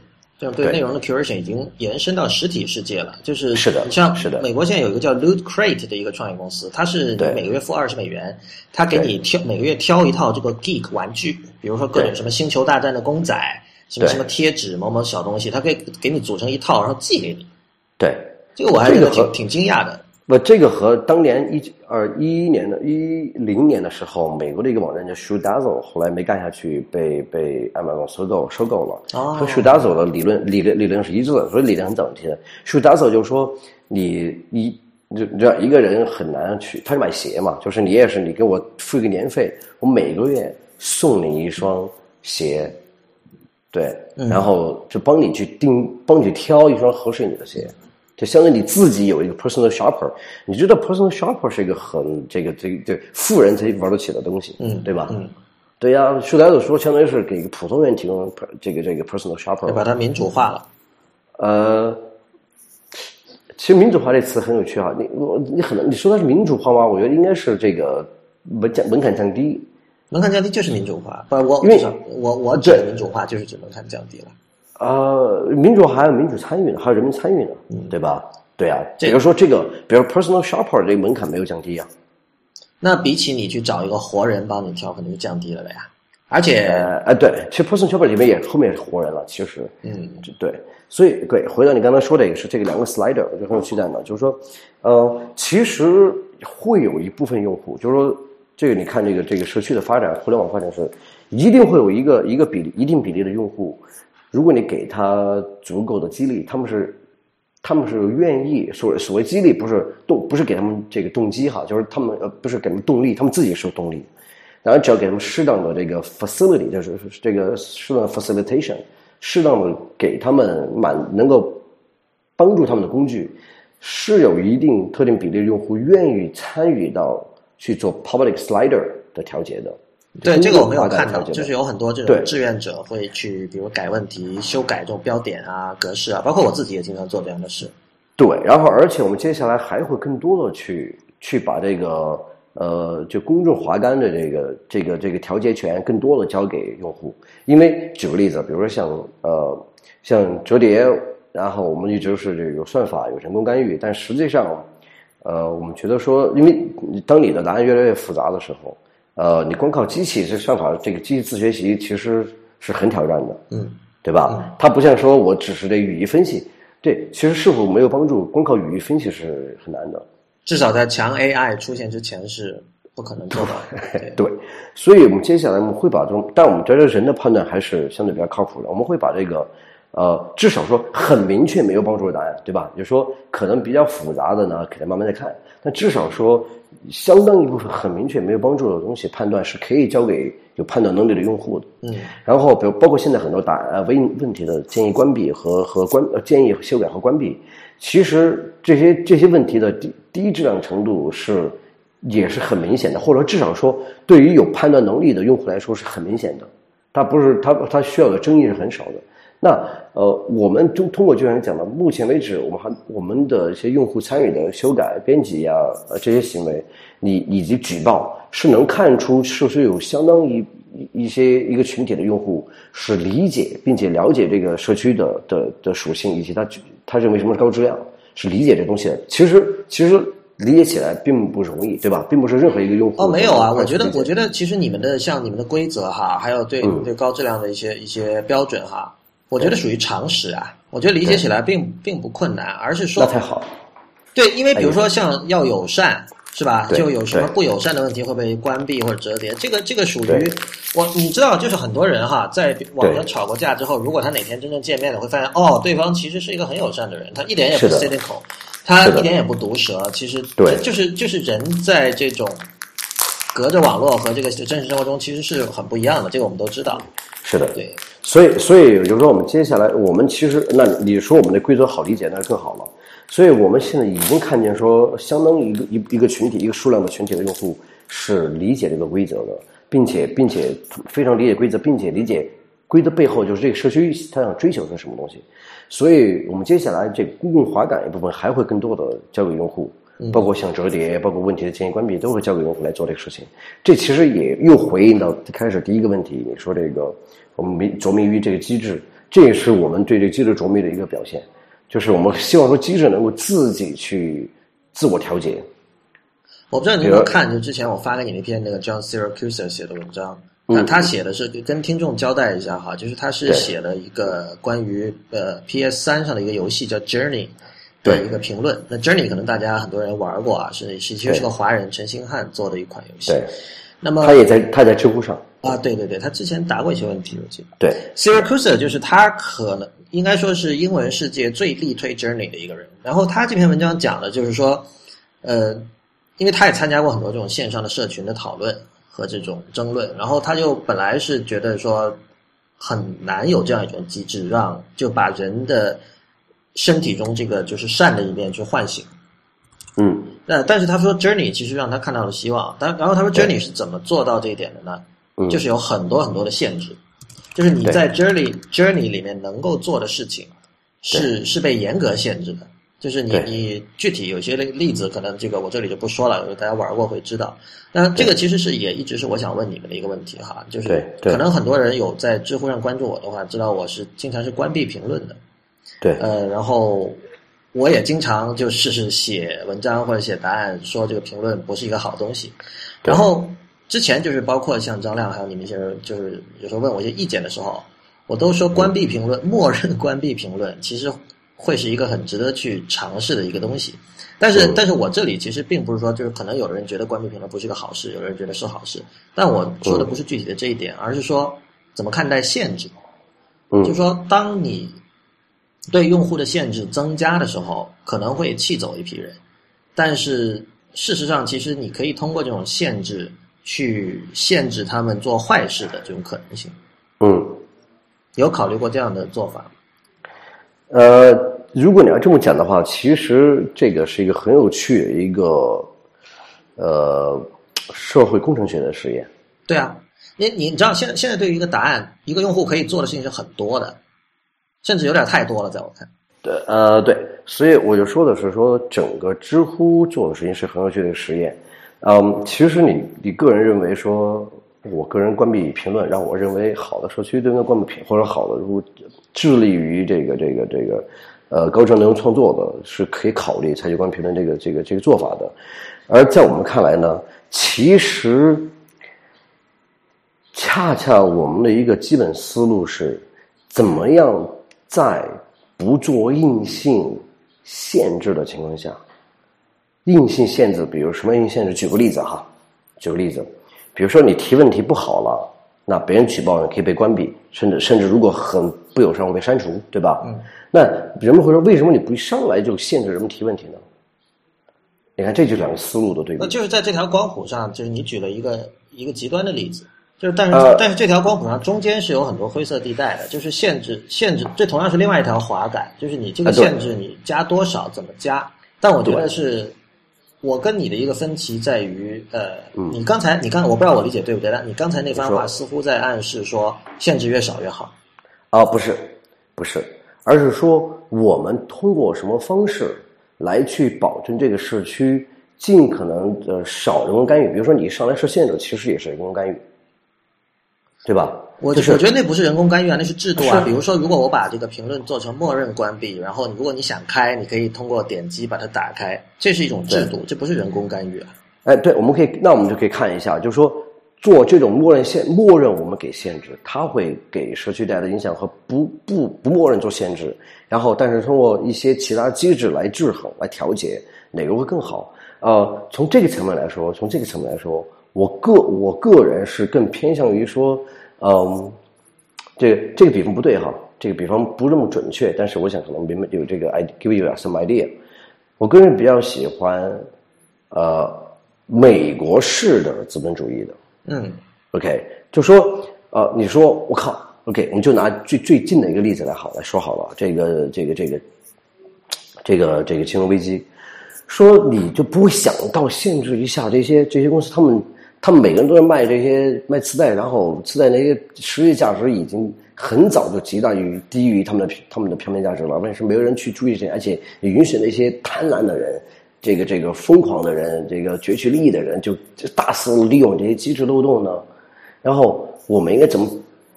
对对内容的 curation 已经延伸到实体世界了。就是是的你像是的美国现在有一个叫 Loot Crate 的一个创业公司，它是你对每个月付二十美元，它给你挑每个月挑一套这个 geek 玩具，比如说各种什么星球大战的公仔，什么什么贴纸某某小东西，它可以给你组成一套，然后寄给你。对。这个我还觉得这个和挺挺惊讶的。不，这个和当年一二一一年的一零年的时候，美国的一个网站叫 Shoedazzle，后来没干下去，被被 Amazon 收购收购了。哦和 Shoedazzle 的理论理论理论是一致的，所以理论很早期的。Shoedazzle 就是说，你你你你知道一个人很难去，他是买鞋嘛，就是你也是你给我付一个年费，我每个月送你一双鞋，对，然后就帮你去定，帮你去挑一双合适你的鞋。就相当于你自己有一个 personal shopper，你知道 personal shopper 是一个很这个这个对富人才玩得起的东西，嗯对吧？嗯，对呀，说来的说，相当于是给一个普通人提供这个这个 personal shopper，要把它民主化了。呃，其实民主化这词很有趣啊，你我你很难你说它是民主化吗？我觉得应该是这个门降门槛降低，门槛降低就是民主化，不，我因为我我指的民主化就是指门槛降低了。呃，民主还有民主参与呢，还有人民参与呢，对吧？对啊，这比如说这个，比如 personal shopper 这个门槛没有降低啊，那比起你去找一个活人帮你挑，肯定就降低了的呀。而且，呃，哎，对，其实 personal shopper 里面也后面也是活人了，其实，嗯，对，所以对，回到你刚才说的也是这个两个 slider，我觉得很有趣在哪，就是说，呃，其实会有一部分用户，就是说，这个你看这个这个社区的发展，互联网发展是一定会有一个一个比例一定比例的用户，如果你给他足够的激励，他们是他们是愿意所所谓激励不是动不是给他们这个动机哈，就是他们呃不是给他们动力，他们自己是有动力。然后只要给他们适当的这个 facility，就是这个适当的 facilitation，适当的给他们满能够帮助他们的工具，是有一定特定比例的用户愿意参与到去做 public slider 的调节的。对这个我没有看到，就是有很多这对种志愿者会去，比如改问题、修改这种标点啊、格式啊，包括我自己也经常做这样的事。对，然后而且我们接下来还会更多的去去把这个呃，就公众滑杆的这个这个这个调节权更多的交给用户。因为举个例子，比如说像呃像折叠，然后我们一直是这个有算法有人工干预，但实际上呃我们觉得说，因为当你的答案越来越复杂的时候，呃你光靠机器这算法这个机器自学习其实是很挑战的。嗯，对吧？它不像说我只是这语义分析，对，其实是否没有帮助，光靠语义分析是很难的。至少在强 AI 出现之前是不可能做到的。对，对，所以我们接下来我们会把这种，但我们觉得人的判断还是相对比较靠谱的。我们会把这个，呃，至少说很明确没有帮助的答案，对吧？就是说可能比较复杂的呢，可能慢慢再看。但至少说，相当一部分很明确没有帮助的东西，判断是可以交给有判断能力的用户的。嗯，然后比如包括现在很多答呃问问题的建议关闭和和关呃建议修改和关闭，其实这些这些问题的低低质量程度是也是很明显的，或者至少说对于有判断能力的用户来说是很明显的，它不是它它需要的争议是很少的。那呃，我们就通过就像你讲的，目前为止，我们还我们的一些用户参与的修改、编辑呀、呃这些行为，你以及举报，是能看出是不是有相当一一一些一个群体的用户是理解并且了解这个社区的的的属性，以及他他认为什么是高质量，是理解这东西的。其实其实理解起来并不容易，对吧？并不是任何一个用户哦，没有啊，我觉得我觉得其实你们的像你们的规则哈，还有对嗯对高质量的一些一些标准哈，我觉得属于常识啊，我觉得理解起来并并不困难，而是说那太好了。对，因为比如说像要友善，是吧？就有什么不友善的问题会被关闭或者折叠，这个这个属于我，你知道，就是很多人哈，在网上吵过架之后，如果他哪天真正见面了，会发现哦，对方其实是一个很友善的人，他一点也不 cynical，他一点也不毒舌，其实对就是就是人在这种隔着网络和这个真实生活中其实是很不一样的，这个我们都知道。是的，对，所以，所以有时候我们接下来，我们其实，那你说我们的规则好理解，那就更好了。所以我们现在已经看见说，相当于一个一一个群体，一个数量的群体的用户是理解这个规则的，并且并且非常理解规则，并且理解规则背后就是这个社区它想追求是什么东西。所以我们接下来这公共滑杆一部分还会更多的交给用户，包括像折叠，包括问题的建议关闭，都会交给用户来做这个事情。这其实也又回应到开始第一个问题，你说这个我们迷着迷于这个机制，这也是我们对这个机制着迷的一个表现，就是我们希望说机制能够自己去自我调节。我不知道你有没有看，就之前我发给你那篇那个 John Siracusa 写的文章，那他写的是跟听众交代一下哈，就是他是写了一个关于呃 PS 三上的一个游戏叫 Journey 的对一个评论。那 Journey 可能大家很多人玩过啊，是是其实是个华人陈星汉做的一款游戏。对，那么他也在他在知乎上，啊，对对对，他之前答过一些问题，我记得。对 Siracusa 就是他可能应该说是英文世界最力推 Journey 的一个人。然后他这篇文章讲的就是说，呃，因为他也参加过很多这种线上的社群的讨论和这种争论，然后他就本来是觉得说很难有这样一种机制，让就把人的身体中这个就是善的一面去唤醒。嗯那但是他说 Journey 其实让他看到了希望，但然后他说 Journey 是怎么做到这一点的呢？嗯，就是有很多很多的限制，就是你在 journey journey 里面能够做的事情是是被严格限制的。就是你你具体有些例例子，可能这个我这里就不说了，大家玩过会知道。那这个其实是也一直是我想问你们的一个问题哈，就是可能很多人有在知乎上关注我的话，知道我是经常是关闭评论的。对。呃，然后我也经常就试试写文章或者写答案，说这个评论不是一个好东西。然后之前就是包括像张亮还有你们一些人，就是有时候问我一些意见的时候，我都说关闭评论，默认关闭评论，其实会是一个很值得去尝试的一个东西。但是，嗯但是我这里其实并不是说，就是可能有人觉得关闭评论不是一个好事，有人觉得是好事。但我说的不是具体的这一点，而是说怎么看待限制。嗯就是说，当你对用户的限制增加的时候，可能会气走一批人，但是事实上，其实你可以通过这种限制去限制他们做坏事的这种可能性。嗯。有考虑过这样的做法吗？呃，如果你要这么讲的话，其实这个是一个很有趣的一个呃社会工程学的实验。对啊，你你你知道，现在现在对于一个答案，一个用户可以做的事情是很多的，甚至有点太多了，在我看。对，呃，对，所以我就说的是说，整个知乎做的事情是很有趣的一个实验。嗯，其实你你个人认为说，我个人关闭评论，让我认为好的社区都应该关闭评，或者好的如果致力于这个这个这个呃高质量内容创作的，是可以考虑采取关闭评论这个这个这个做法的。而在我们看来呢，其实恰恰我们的一个基本思路是，怎么样在不做硬性限制的情况下，硬性限制，比如什么硬性限制？举个例子哈，举个例子，比如说你提问题不好了，那别人举报你可以被关闭，甚至甚至如果很不友善会被删除，对吧？嗯。那人们会说，为什么你不一上来就限制人们提问题呢？你看，这就两个思路的对比。那就是在这条光谱上，就是你举了一个一个极端的例子，就是但是、呃但是这条光谱上中间是有很多灰色地带的，就是限制限制，这同样是另外一条滑杆，就是你这个限制你加多少怎么加，但我觉得是。我跟你的一个分歧在于，呃，你刚才你刚我不知道我理解对不对，但你刚才那番话似乎在暗示说限制越少越好。啊，不是，不是，而是说我们通过什么方式来去保证这个社区尽可能呃少人工干预。比如说你上来设限制，其实也是人工干预，对吧？我就是我觉得那不是人工干预啊，那是制度啊。比如说，如果我把这个评论做成默认关闭，然后如果你想开，你可以通过点击把它打开，这是一种制度，这不是人工干预啊。哎，对，我们可以，那我们就可以看一下，就是说做这种默认限，默认我们给限制，它会给社区带来的影响和不不不默认做限制，然后但是通过一些其他机制来制衡、来调节，哪个会更好？呃，从这个层面来说，从这个层面来说，我个我个人是更偏向于说，嗯、这个这个比方不对哈，这个比方不那么准确，但是我想可能明白有这个 I give you some idea。我个人比较喜欢，呃，美国式的资本主义的。嗯 OK，就说呃，你说我靠，OK，我们就拿最最近的一个例子来好来说好了，这个这个这个这个这个金融危机，说你就不会想到限制一下这些这些公司，他们他们每个人都在卖这些卖磁带，然后磁带那些实际价值已经很早就极大于低于他们的他们的票面价值了，但是没有人去注意这些，而且也允许那些贪婪的人。这个这个疯狂的人，这个攫取利益的人，就就大肆利用这些机制漏洞呢。然后我们应该怎么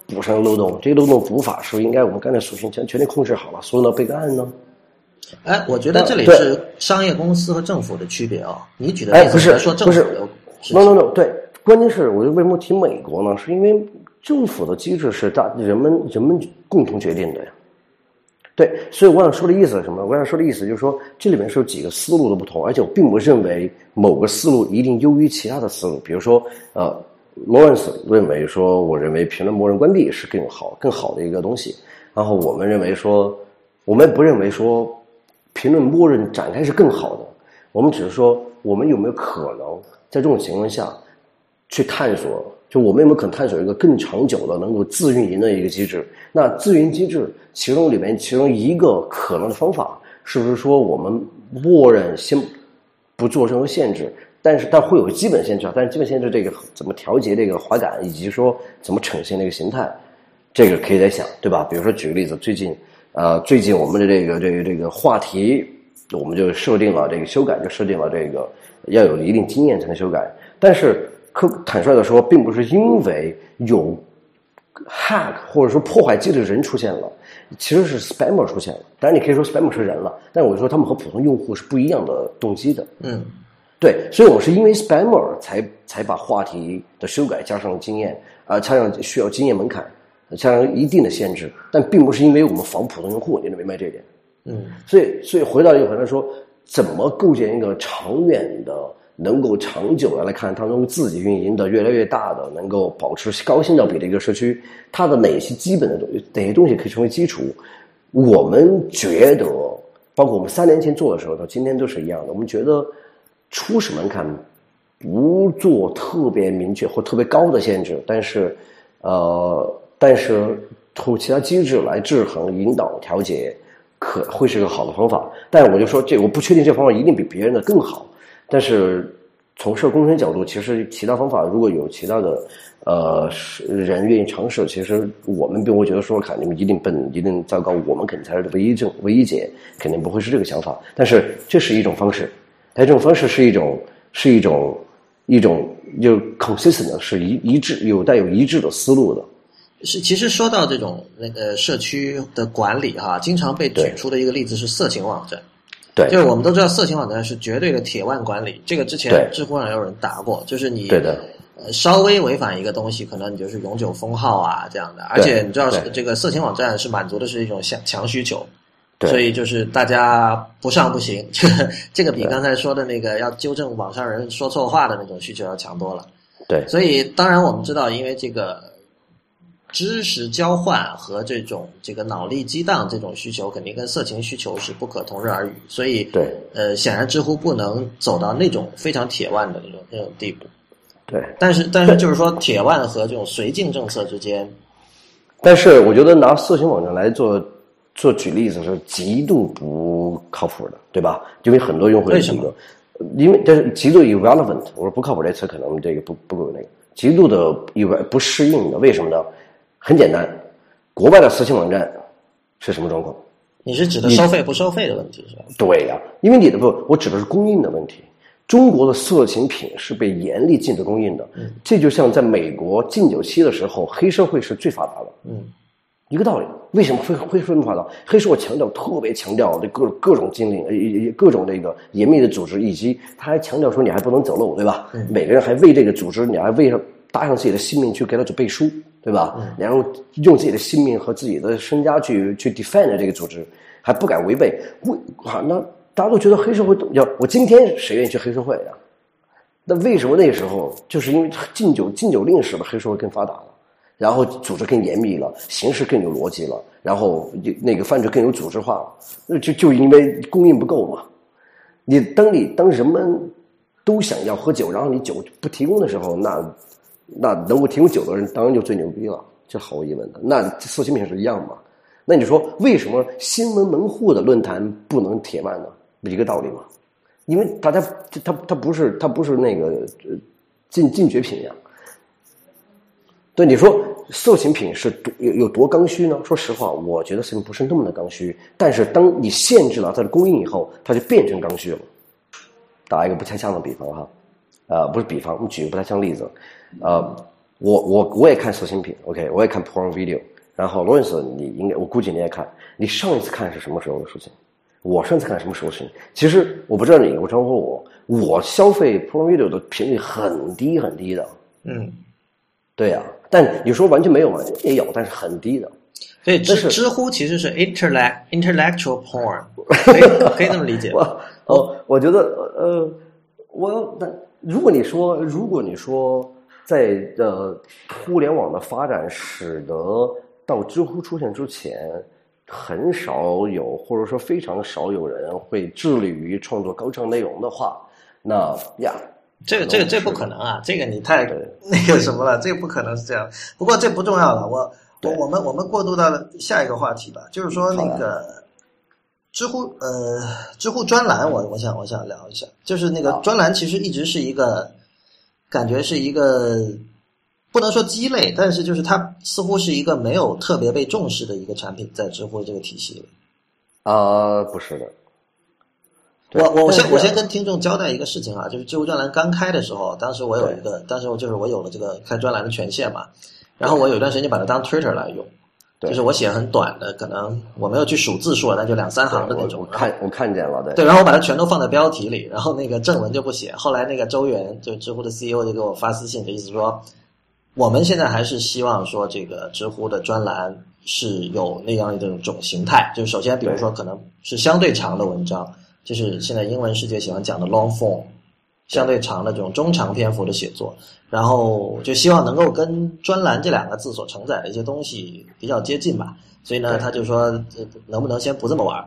补上漏洞？这些漏洞补法是不是应该我们刚才属性全全力控制好了，所有的备个案呢？哎，我觉得这里是商业公司和政府的区别啊。你举的例子哎不是来说政不是府 no no no，对，关键是我就为什么提美国呢？是因为政府的机制是大人们人们共同决定的呀。对，所以我想说的意思是什么？我想说的意思就是说，这里面是有几个思路的不同，而且我并不认为某个思路一定优于其他的思路。比如说，呃，Lawrence 认为说，我认为评论默认关闭是更好、更好的一个东西。然后我们认为说，我们不认为说评论默认展开是更好的，我们只是说，我们有没有可能在这种情况下去探索，就我们有没有可能探索一个更长久的能够自运营的一个机制？那自运营机制其中里面其中一个可能的方法，是不是说我们默认先不做任何限制？但是但会有个基本限制啊，但是基本限制这个怎么调节这个滑感，以及说怎么呈现这个形态，这个可以再想，对吧？比如说举个例子，最近呃，最近我们的这个这个这个话题，我们就设定了这个修改，就设定了这个要有一定经验才能修改。但是可坦率的说，并不是因为有 hack 或者说破坏机制的人出现了，其实是 spammer 出现了。当然，你可以说 spammer 是人了，但我说他们和普通用户是不一样的动机的。嗯，对，所以我们是因为 spammer 才才把话题的修改加上经验啊、加上需要经验门槛，加上一定的限制，但并不是因为我们防普通用户，你能明白这一点？嗯，所以，所以回到一个回来说，怎么构建一个长远的、能够长久的来看，它能自己运营的越来越大的、能够保持高性价比的一个社区，它的哪些基本的东西，哪些东西可以成为基础？我们觉得，包括我们三年前做的时候到今天都是一样的，我们觉得初始门槛不做特别明确或特别高的限制，但是，呃，但是通过其他机制来制衡、引导、调节。可会是个好的方法，但我就说这我不确定这方法一定比别人的更好，但是从事工程角度，其实其他方法如果有其他的呃是人愿意尝试，其实我们并不会觉得说看你们一定笨一定糟糕，我们肯定才是唯一正唯一解，肯定不会是这个想法。但是这是一种方式，但这种方式是一种是一种一种就 consistent 的是一一致有带有一致的思路的。是，其实说到这种那个社区的管理哈，经常被举出的一个例子是色情网站。对，就是我们都知道色情网站是绝对的铁腕管理，这个之前知乎上有人答过，就是你对的呃稍微违反一个东西，可能你就是永久封号啊这样的。而且你知道这个色情网站是满足的是一种强强需求，对所以就是大家不上不行。这个这个比刚才说的那个要纠正网上人说错话的那种需求要强多了。对所以当然我们知道，因为这个知识交换和这种这个脑力激荡这种需求，肯定跟色情需求是不可同日而语。所以对呃，显然知乎不能走到那种非常铁腕的那种那种地步。对。但是但是就是说，铁腕和这种绥靖政策之间，但是我觉得拿色情网站来做做举例子是极度不靠谱的，对吧？因为很多用户为什么，因为但是极度 irrelevant，我说不靠谱这词可能这个不不够那个，极度的 ir 不适应的，为什么呢？很简单，国外的色情网站是什么状况？你是指的收费不收费的问题是吧？对呀、因为你的不，我指的是供应的问题。中国的色情品是被严厉禁止供应的。嗯，这就像在美国禁酒期的时候，黑社会是最发达的。嗯，一个道理。为什么会会这么发达？黑社会强调特别强调这各各种禁令，呃，各种那个严密的组织，以及他还强调说你还不能走漏，对吧？嗯，每个人还为这个组织，你还为上搭上自己的性命去给他做背书，对吧？嗯，然后用自己的性命和自己的身家去去 defend 这个组织，还不敢违背。为啊，那大家都觉得黑社会要我今天谁愿意去黑社会呀？那为什么那时候就是因为禁酒禁酒令使得黑社会更发达了？然后组织更严密了，形式更有逻辑了，然后那个犯罪更有组织化了。那就就因为供应不够嘛。你当你当人们都想要喝酒，然后你酒不提供的时候，那那能够提供酒的人当然就最牛逼了，这毫无疑问的。那色情品是一样嘛？那你说为什么新闻门户的论坛不能铁腕呢？一个道理嘛。因为大家他他不是他不是那个呃禁禁绝品呀。对你说，色情品是多有有多刚需呢？说实话，我觉得色情不是那么的刚需。但是，当你限制了它的供应以后，它就变成刚需了。打一个不太像的比方哈，呃，不是比方，我们举个不太像例子。呃，我我我也看色情品，OK，我也看 porn video。然后罗 c e 你应该，我估计你也看。你上一次看是什么时候的事情？我上次看什么时候事情？其实我不知道你，我常说我，我消费 porn video 的频率很低很低的。嗯，对呀。但你说完全没有吗？也有，但是很低的。所以知知乎其实是 intellect intellectual porn，可以可以这么理解。我哦，我觉得呃，我但如果你说如果你说在呃互联网的发展使得到知乎出现之前，很少有或者说非常少有人会致力于创作高质量内容的话，那呀。这个这个这不可能啊！这个你太那个什么了，这个不可能是这样。不过这不重要了，我我我们我们过渡到下一个话题吧，就是说那个知乎呃知乎专栏，我我想我想聊一下，就是那个专栏其实一直是一个感觉是一个不能说鸡肋，但是就是它似乎是一个没有特别被重视的一个产品，在知乎这个体系里。啊，不是的。我我我先我先跟听众交代一个事情啊，就是知乎专栏刚开的时候，当时我有一个，当时我就是我有了这个开专栏的权限嘛，然后我有一段时间就把它当 Twitter 来用，就是我写很短的，可能我没有去数字数，那就两三行的那种。我看我看见了，对。对，然后我把它全都放在标题里，然后那个正文就不写。后来那个周元就知乎的 CEO 就给我发私信，的意思说，我们现在还是希望说这个知乎的专栏是有那样的一种形态，就是首先比如说可能是相对长的文章。就是现在英文世界喜欢讲的 long form，相对长的这种中长篇幅的写作，然后就希望能够跟专栏这两个字所承载的一些东西比较接近吧。所以呢，他就说能不能先不这么玩？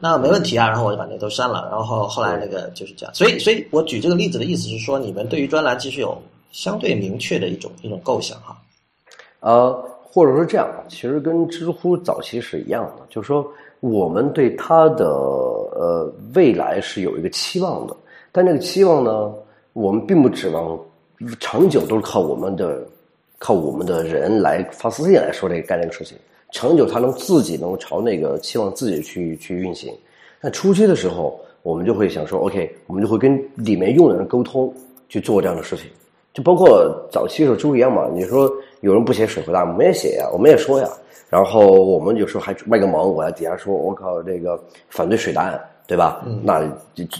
那没问题啊。然后我就把那都删了。然后后来那个就是这样。所以，所以我举这个例子的意思是说，你们对于专栏其实有相对明确的一种一种构想哈。呃，或者说这样，其实跟知乎早期是一样的，就是说。我们对它的呃未来是有一个期望的，但这个期望呢，我们并不指望长久都是靠我们的靠我们的人来发私信来说这个干这个事情，长久它能自己能朝那个期望自己去去运行。但初期的时候，我们就会想说，OK，我们就会跟里面用的人沟通去做这样的事情，就包括早期的时候猪一样嘛。你说有人不写水回答，我们也写呀，我们也说呀。然后我们有时候还卖个萌，我在底下说：“我靠，这个反对水答案，对吧？”那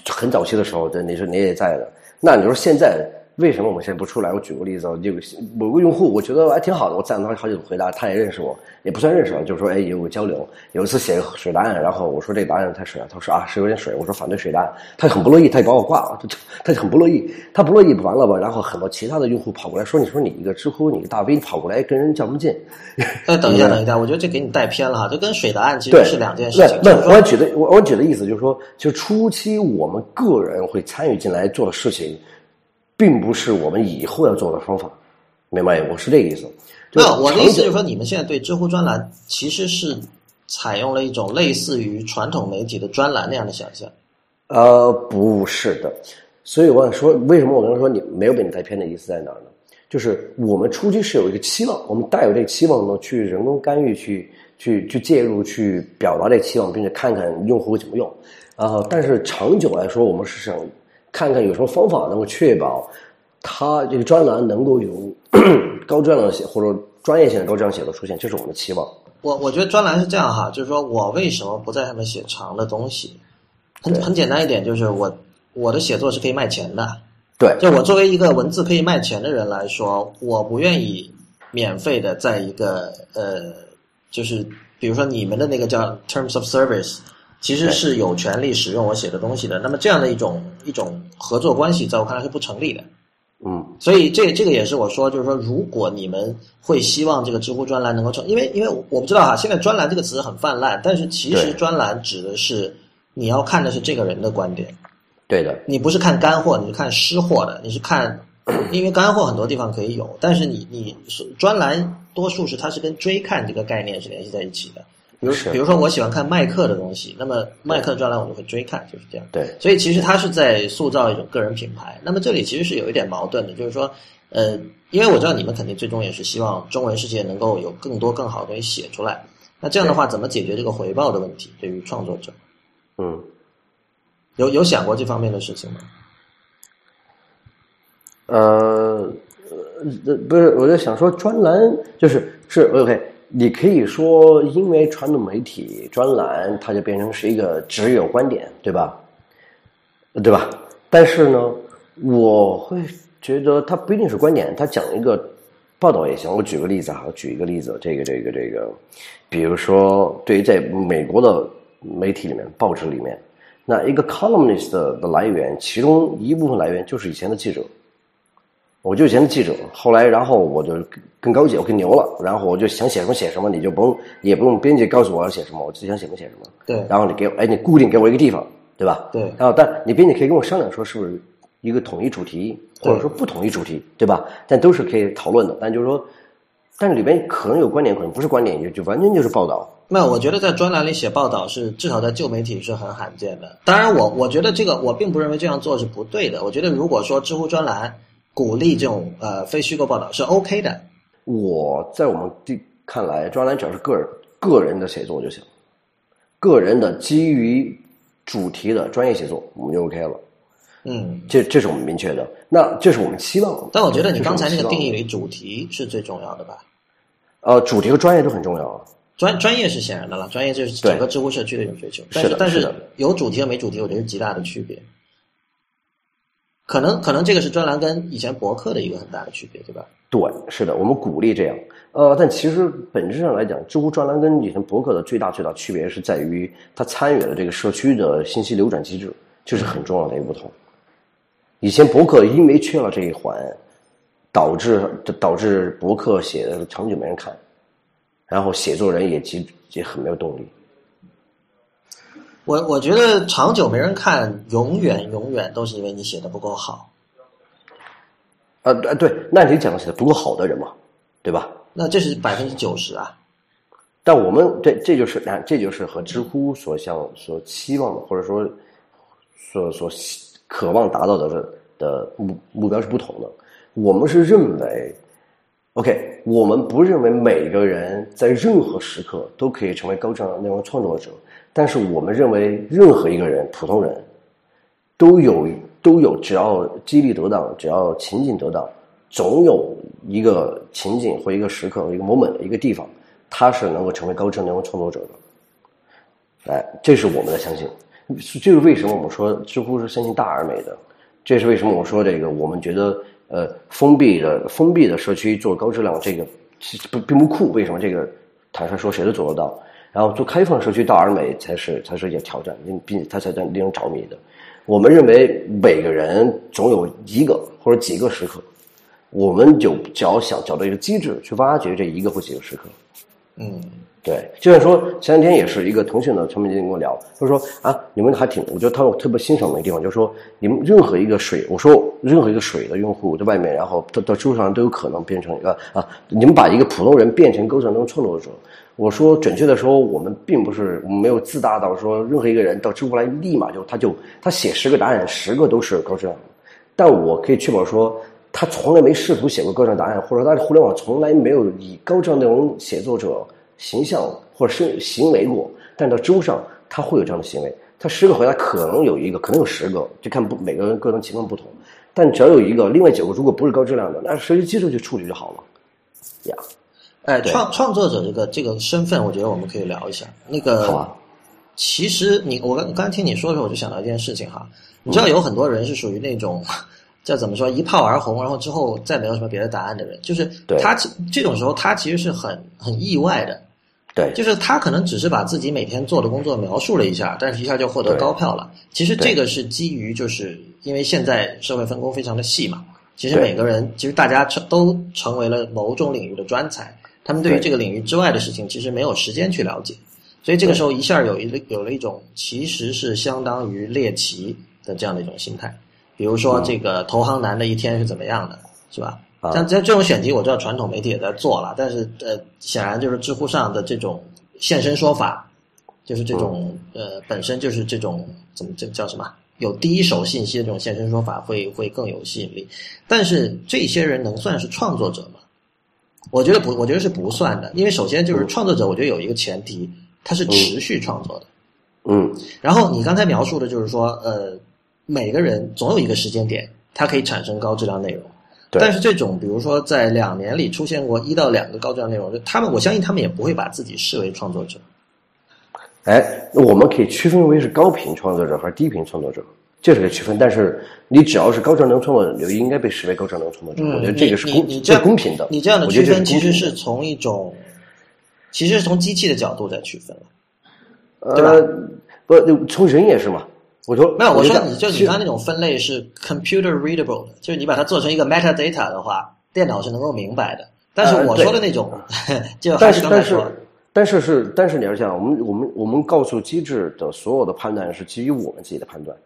很早期的时候，这你说你也在的。那你说现在？为什么我们现在不出来？我举个例子，就某个用户，我觉得还挺好的，我赞同他好几种回答，他也认识我，也不算认识吧，就是说，哎，有个交流。有一次写水答案，然后我说这答案太水了，他说啊是有点水，我说反对水答案，他很不乐意，他就把我挂了，他就很不乐意，他不乐意完了吧？然后很多其他的用户跑过来说，你说你一个知乎，你个大 V 跑过来跟人较什么劲？呃，等一下，等一下，我觉得这给你带偏了哈，这跟水答案其实是两件事情。那我举的我我举的意思就是说，就初期我们个人会参与进来做的事情。并不是我们以后要做的方法，明白？我是这个意思。没有，我的意思就是说，你们现在对知乎专栏其实是采用了一种类似于传统媒体的专栏那样的想象。呃，不是的。所以我想说，为什么我刚才说你没有被你带偏的意思在哪儿呢？就是我们初期是有一个期望，我们带有这个期望呢，去人工干预，去去去介入，去表达这期望，并且看看用户会怎么用。啊，但是长久来说，我们是想。看看有什么方法能够确保他这个专栏能够有 高质量的写或者专业性的高质量写作出现，这是我们的期望。我我觉得专栏是这样哈，就是说我为什么不在上面写长的东西？很很简单一点，就是我我的写作是可以卖钱的。对，就我作为一个文字可以卖钱的人来说，我不愿意免费的在一个呃，就是比如说你们的那个叫 terms of service，其实是有权利使用我写的东西的。那么这样的一种一种合作关系，在我看来是不成立的。嗯，所以这这个也是我说，就是说，如果你们会希望这个知乎专栏能够成，因为因为我不知道哈，现在专栏这个词很泛滥，但是其实专栏指的是你要看的是这个人的观点。对的，你不是看干货，你是看湿货的，你是看，因为干货很多地方可以有，但是你你是专栏多数是它是跟追看这个概念是联系在一起的。比如比如说我喜欢看麦克的东西，那么麦克专栏我就会追看，就是这样。对，所以其实他是在塑造一种个人品牌。那么这里其实是有一点矛盾的，就是说，呃，因为我知道你们肯定最终也是希望中文世界能够有更多更好的东西写出来。那这样的话，怎么解决这个回报的问题？对于创作者，嗯。有有想过这方面的事情吗？呃，呃，不是，我就想说，专栏就是是 OK，你可以说，因为传统媒体专栏，它就变成是一个只有观点，对吧？对吧？但是呢，我会觉得它不一定是观点，它讲一个报道也行。我举个例子哈，我举一个例子，这个这个这个，比如说，对于在美国的媒体里面，报纸里面。那一个 columnist 的来源，其中一部分来源就是以前的记者，我就以前的记者，后来然后我就跟高姐，我更牛了，然后我就想写什么写什么，你就不用也不用编辑告诉我要写什么，我自己想写什么写什么。对。然后你给我，哎，你固定给我一个地方，对吧？对。然后但你编辑可以跟我商量说是不是一个统一主题，或者说不统一主题，对吧？但都是可以讨论的。但就是说，但是里边可能有观点，可能不是观点，就就完全就是报道。没有，我觉得在专栏里写报道是至少在旧媒体是很罕见的。当然，我我觉得这个我并不认为这样做是不对的。我觉得如果说知乎专栏鼓励这种呃非虚构报道是 OK 的。我在我们地看来，专栏只要是个人个人的写作就行，个人的基于主题的专业写作，我们就 OK 了。嗯，这这是我们明确的。那这是我们期望。但我觉得你刚才那个定义里，主题是最重要的吧？呃，主题和专业都很重要啊。专专业是显然的了，专业就是整个知乎社区的一种追求。但是但是有主题和没主题，我觉得是极大的区别。可能可能这个是专栏跟以前博客的一个很大的区别，对吧？对，是的，我们鼓励这样。呃，但其实本质上来讲，知乎专栏跟以前博客的最大最大区别是在于它参与了这个社区的信息流转机制，这是很重要的一个不同。以前博客因为缺了这一环，导致导致博客写的长久没人看。然后写作人也极也很没有动力。我我觉得长久没人看，永远永远都是因为你写的不够好。呃呃，对，那你讲的写的不够好的人嘛，对吧？那这是百分之九十啊。但我们这这就是啊，这就是和知乎所想所期望的，或者说所所渴望达到的的目目标是不同的。我们是认为。OK，我们不认为每个人在任何时刻都可以成为高质量内容创作者，但是我们认为任何一个人，普通人，都有都有，只要激励得当，只要情景得当，总有一个情景或一个时刻、一个 moment、一个地方，他是能够成为高质量内容创作者的。哎，这是我们的相信，这是为什么我们说知乎是相信大而美的，这是为什么我说这个，我们觉得。呃，封闭的封闭的社区做高质量，这个其实不并不酷。为什么这个坦率说谁都做得到？然后做开放社区到而美才是才是一件挑战，并且它才令人着迷的。我们认为每个人总有一个或者几个时刻，我们就只要想找到一个机制去挖掘这一个或几个时刻。嗯。对，就像说前两天也是一个腾讯的产品经理跟我聊，他说啊，你们还挺，我觉得他我特别欣赏的地方，就是说你们任何一个水，我说任何一个水的用户在外面，然后到到知乎上都有可能变成一个啊，你们把一个普通人变成高质量创作者。我说准确的说，我们并不是没有自大到说任何一个人到知乎来立马就他就他写十个答案十个都是高质量的，但我可以确保说他从来没试图写过高质量答案，或者他互联网从来没有以高质量内容写作者。形象或者是行为过，但到知乎上他会有这样的行为，他十个回答可能有一个，可能有十个，就看不每个人个人情况不同。但只要有一个，另外九个如果不是高质量的，那设计技术去处理就好了。呀，哎，创创作者这个这个身份，我觉得我们可以聊一下。那个，好啊。其实你我刚刚听你说的时候，我就想到一件事情哈。你知道有很多人是属于那种 叫怎么说一炮而红，然后之后再没有什么别的答案的人，就是他这种时候他其实是很很意外的。对，就是他可能只是把自己每天做的工作描述了一下，但是一下就获得高票了。其实这个是基于，就是因为现在社会分工非常的细嘛。其实每个人，其实大家成都成为了某种领域的专才，他们对于这个领域之外的事情，其实没有时间去了解。所以这个时候一下有一有了一种其实是相当于猎奇的这样的一种心态。比如说这个投行男的一天是怎么样的，是吧？像在这种选题，我知道传统媒体也在做了，但是呃，显然就是知乎上的这种现身说法，就是这种呃，本身就是这种怎么这叫什么？有第一手信息的这种现身说法会会更有吸引力。但是这些人能算是创作者吗？我觉得不，我觉得是不算的。因为首先就是创作者，我觉得有一个前提，他是持续创作的。嗯。然后你刚才描述的就是说，呃，每个人总有一个时间点，它可以产生高质量内容。但是这种，比如说在两年里出现过一到两个高质量内容，就他们，我相信他们也不会把自己视为创作者。哎，我们可以区分为是高频创作者还是低频创作者，这是个区分。但是你只要是高质量创作者，就应该被视为高质量创作者。我觉得这个是公是公平的。你这样的区分其实是从一种，其实是从机器的角度在区分了，对吧？不，从人也是嘛。我说没有，我说你就你刚那种分类是 computer readable 的，就是你把它做成一个 metadata 的话，电脑是能够明白的。但是我说的那种，就但是但是但是是但是你要想，我们我们我们告诉机制的所有的判断是基于我们自己的判断，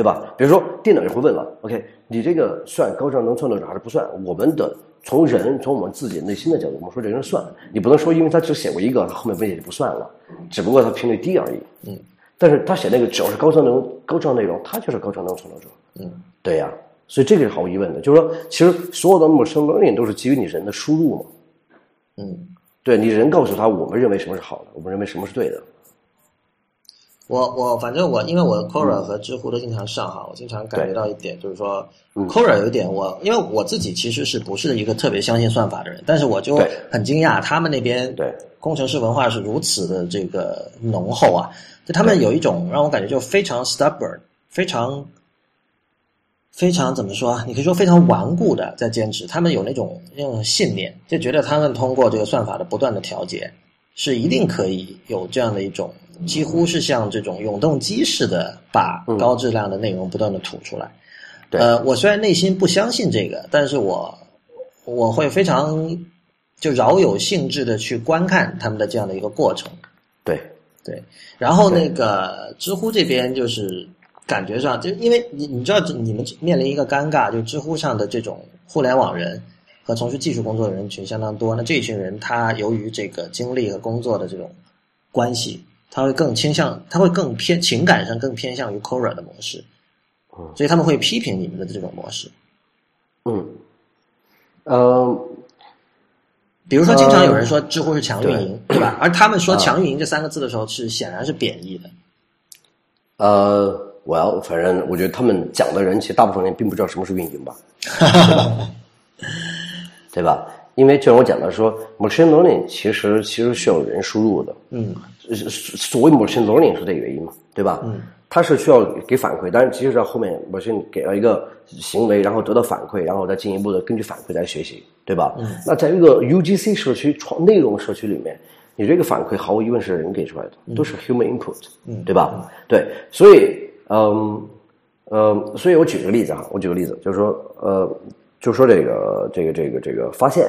对吧？比如说电脑也会问了，OK，你这个算高质量能创作者还是不算？我们的从人从我们自己内心的角度，我们说这个人算，你不能说因为他只写过一个，后面问题就不算了，只不过他频率低而已。嗯。但是他写那个只要是高质量、高质量内容，他就是高质量创作者。嗯，对呀，所以这个是毫无疑问的。就是说，其实所有的 machine learning 都是基于你人的输入嘛。嗯，对你人告诉他，我们认为什么是好的，我们认为什么是对的。我我反正我因为我 Quora 和知乎都经常上哈，我经常感觉到一点就是说，Quora 有一点我因为我自己其实是不是一个特别相信算法的人，但是我就很惊讶他们那边对工程师文化是如此的这个浓厚啊。就他们有一种让我感觉就非常 stubborn，非常非常怎么说？你可以说非常顽固的在坚持。他们有那种那种信念，就觉得他们通过这个算法的不断的调节，是一定可以有这样的一种，几乎是像这种永动机似的，把高质量的内容不断的吐出来。呃，我虽然内心不相信这个，但是我我会非常就饶有兴致的去观看他们的这样的一个过程。对。对，然后那个知乎这边就是感觉上，就因为你你知道，你们面临一个尴尬，就知乎上的这种互联网人和从事技术工作的人群相当多。那这一群人，他由于这个经历和工作的这种关系，他会更倾向，他会更偏情感上更偏向于 Quora 的模式，所以他们会批评你们的这种模式。嗯，呃。比如说，经常有人说知乎是强运营，对吧？而他们说“强运营”这三个字的时候，是显然是贬义的。呃，我要反正我觉得他们讲的人，其实大部分人并不知道什么是运营吧，对吧？因为就像我讲的说，machine learning 其实其实需要人输入的。嗯，所谓 machine learning 是这个原因嘛，对吧？嗯。它是需要给反馈，但是其实在后面，我先给了一个行为，然后得到反馈，然后再进一步的根据反馈来学习，对吧？嗯。那在一个 UGC 社区创内容社区里面，你这个反馈毫无疑问是人给出来的，都是 human input，嗯，对吧？对，所以，嗯，呃，所以我举个例子哈，我举个例子，就是说，呃，就说这个这个这个这个发现，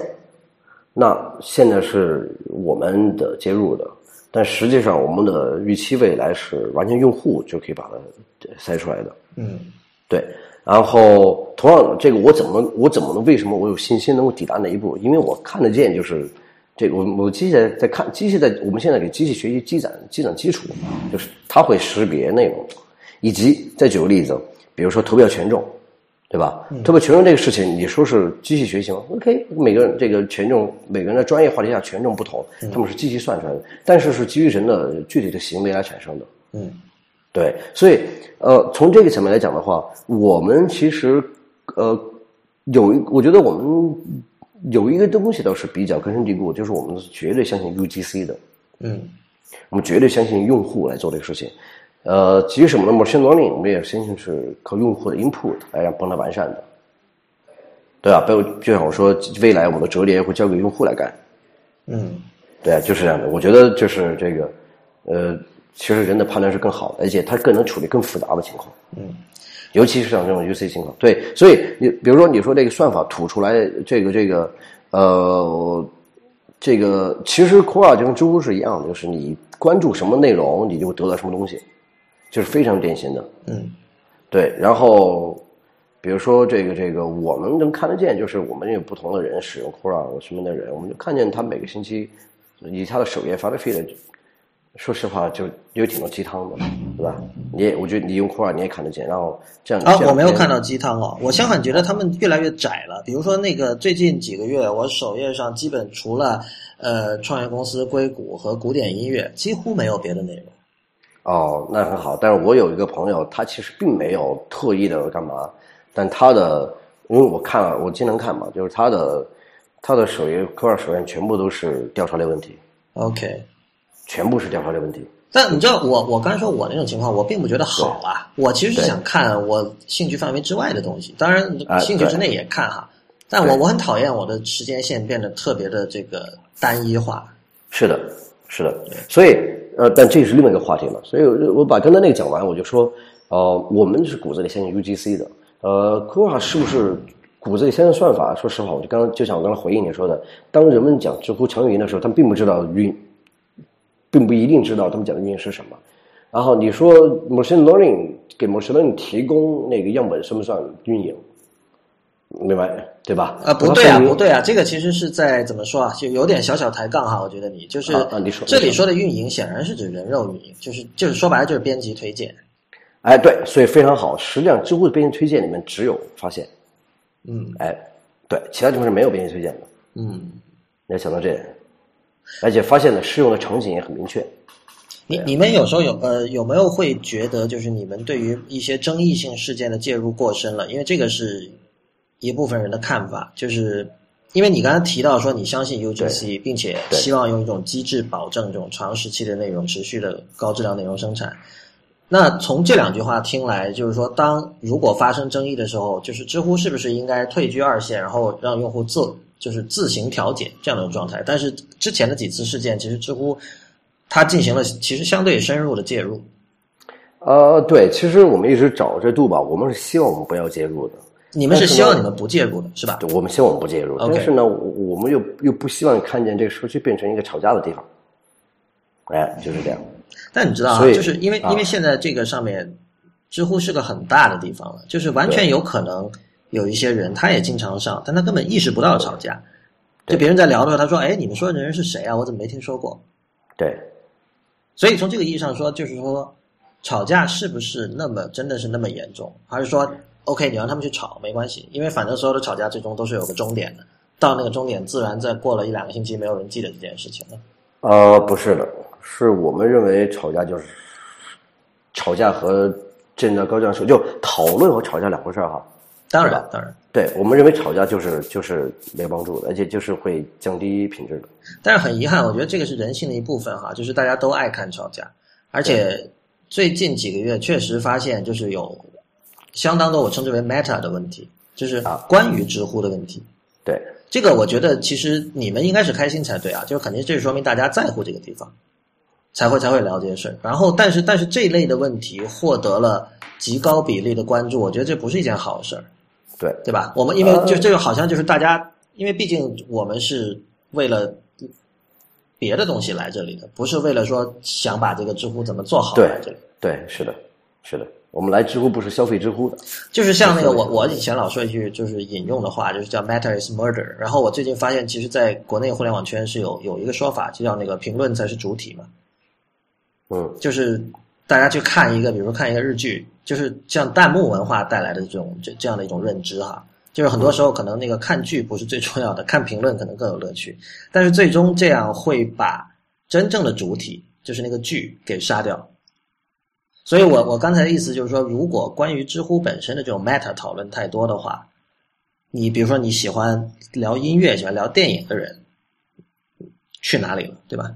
那现在是我们的接入的。但实际上，我们的预期未来是完全用户就可以把它筛出来的。嗯，对。然后，同样，这个我怎么能我怎么能为什么我有信心能够抵达那一步？因为我看得见，就是这个我我机器在在看机器在我们现在给机器学习积攒积攒基础，就是它会识别内容，以及再举个例子，比如说投票权重。对吧？特别权重这个事情，你说是机器学习吗？OK，每个人这个权重，每个人的专业化底下权重不同，他们是机器算出来的，但是是基于人的具体的行为来产生的。嗯，对，所以呃，从这个层面来讲的话，我们其实呃有一，我觉得我们有一个东西倒是比较根深蒂固，就是我们是绝对相信 UGC 的，嗯我们绝对相信用户来做这个事情。呃，基于什么呢？machine learning 我们也相信是靠用户的 input 来让帮它完善的，对啊？比如就像我说，未来我们的折叠会交给用户来干，嗯对啊，就是这样的。我觉得就是这个，呃，其实人的判断是更好的，而且他更能处理更复杂的情况。嗯，尤其是像这种 UC 情况。对，所以你比如说你说这个算法吐出来这个这个呃，这个其实 Quora 就跟知乎是一样的，就是你关注什么内容，你就会得到什么东西，就是非常典型的。嗯对，然后比如说这个这个，我们能看得见，就是我们有不同的人使用 Quora 什么的人，我们就看见他每个星期以他的首页发的 feed，说实话就有挺多鸡汤的，对吧？你也我觉得你用 Quora 你也看得见，然后这样啊我没有看到鸡汤哦，我相反觉得他们越来越窄了。比如说那个最近几个月，我首页上基本除了呃创业公司硅谷和古典音乐，几乎没有别的内容。哦，那很好。但是我有一个朋友，他其实并没有特意的干嘛，但他的，因为我看了，我经常看嘛，就是他的他的首页科二首页全部都是调查类问题，OK，全部是调查类问题。但你知道我我刚才说我那种情况，我并不觉得好啊。我其实是想看我兴趣范围之外的东西，当然啊兴趣之内也看哈。但我我很讨厌我的时间线变得特别的这个单一化。是的，是的。所以呃，但这是另外一个话题了。所以我把刚才那个讲完，我就说，呃，我们是骨子里相信 UGC 的。呃 q u o r a 是不是骨子里相信算法？说实话，我就刚刚就像我刚才回应你说的，当人们讲知乎强运营的时候，他们并不知道运，并不一定知道他们讲的运营是什么。然后你说 machine learning 给 machine learning 提供那个样本算不算运营？明白对吧？啊，不对啊，不对啊，这个其实是在怎么说啊，就有点小小抬杠哈。我觉得你就是啊啊你说这里说说的运营，显然是指人肉运营，就是就是说白了就是编辑推荐。哎，对，所以非常好。实际上，知乎的编辑推荐里面只有发现，嗯哎，对，其他地方是没有编辑推荐的。嗯，你要想到这点，而且发现的适用的场景也很明确。你你们有时候有呃有没有会觉得就是你们对于一些争议性事件的介入过深了？因为这个是一部分人的看法，就是因为你刚才提到说你相信 UGC，并且希望用一种机制保证这种长时期的内容持续的高质量内容生产。那从这两句话听来，就是说，当如果发生争议的时候，就是知乎是不是应该退居二线，然后让用户自就是自行调解这样的状态？但是之前的几次事件，其实知乎它进行了其实相对深入的介入。呃，对，其实我们一直找这度吧，我们是希望我们不要介入的，你们是希望你们不介入的，是吧？对，我们希望我们不介入但是呢，我我们又又不希望看见这个社区变成一个吵架的地方。哎，就是这样。但你知道啊就是因为啊因为现在这个上面，知乎是个很大的地方了，就是完全有可能有一些人他也经常上，但他根本意识不到吵架。就别人在聊的时候，他说：“哎，你们说的人是谁啊？我怎么没听说过对，？”所以从这个意义上说，就是说，吵架是不是那么真的是那么严重，还是说，OK，你让他们去吵没关系，因为反正所有的吵架最终都是有个终点的，到那个终点，自然再过了一两个星期，没有人记得这件事情了。呃，不是的，是我们认为吵架就是吵架和建造高质量社就讨论和吵架两回事儿哈。当，然当然。对我们认为吵架就是就是没帮助的，而且就是会降低品质的。但是很遗憾，我觉得这个是人性的一部分哈，就是大家都爱看吵架，而且最近几个月确实发现，就是有相当多我称之为 meta 的问题，就是啊关于知乎的问题。对，这个我觉得其实你们应该是开心才对啊，就是肯定这说明大家在乎这个地方，才会才会聊这些事儿。然后，但是但是这一类的问题获得了极高比例的关注，我觉得这不是一件好事儿。对，对吧？我们因为呃就这个好像就是大家，因为毕竟我们是为了别的东西来这里的，不是为了说想把这个知乎怎么做好对来这里。对，是的，是的，我们来知乎不是消费知乎的。就是像那个我我以前老说一句就是引用的话，就是叫 “matter is murder”。然后我最近发现，其实在国内互联网圈是有有一个说法，就叫那个评论才是主体嘛。嗯，就是大家去看一个，比如说看一个日剧，就是像弹幕文化带来的这种这这样的一种认知哈。就是很多时候可能那个看剧不是最重要的，看评论可能更有乐趣，但是最终这样会把真正的主体，就是那个剧给杀掉。所以我我刚才的意思就是说，如果关于知乎本身的这种 meta 讨论太多的话，你比如说你喜欢聊音乐、喜欢聊电影的人，去哪里了，对吧？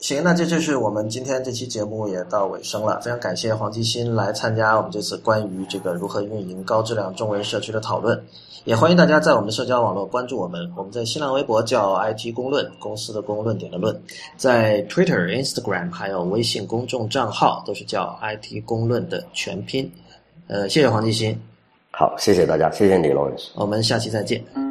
行，那这就是我们今天这期节目也到尾声了。非常感谢黄继新来参加我们这次关于这个如何运营高质量中文社区的讨论。也欢迎大家在我们的社交网络关注我们。我们在新浪微博叫 IT 公论，公司的公论点的论，在 Twitter、Instagram 还有微信公众账号都是叫 IT 公论的全拼。呃，谢谢黄继新。好，谢谢大家，谢谢你，Lawrence。我们下期再见。